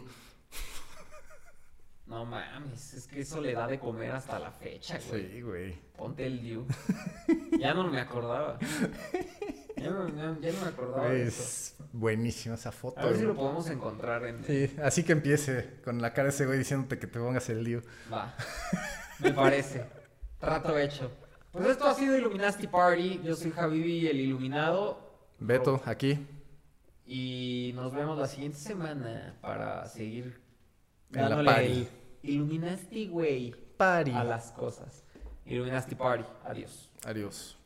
No mames, es que eso le da de comer hasta la fecha, güey. Sí, güey. Ponte el Diu. Ya no me acordaba. Ya no, ya- ya no me acordaba de eso. Es buenísima esa foto. A ver si lo podemos encontrar en... Sí, así que empiece con la cara de ese güey diciéndote que te pongas el Diu. Va. Me parece. Trato hecho. Pues esto ha sido Illuminati Party. Yo soy Javivi, el iluminado. Beto, aquí. Y nos vemos la siguiente semana para seguir En la party. el Illuminati, güey, Party. a las cosas. Illuminati Party. Adiós. Adiós.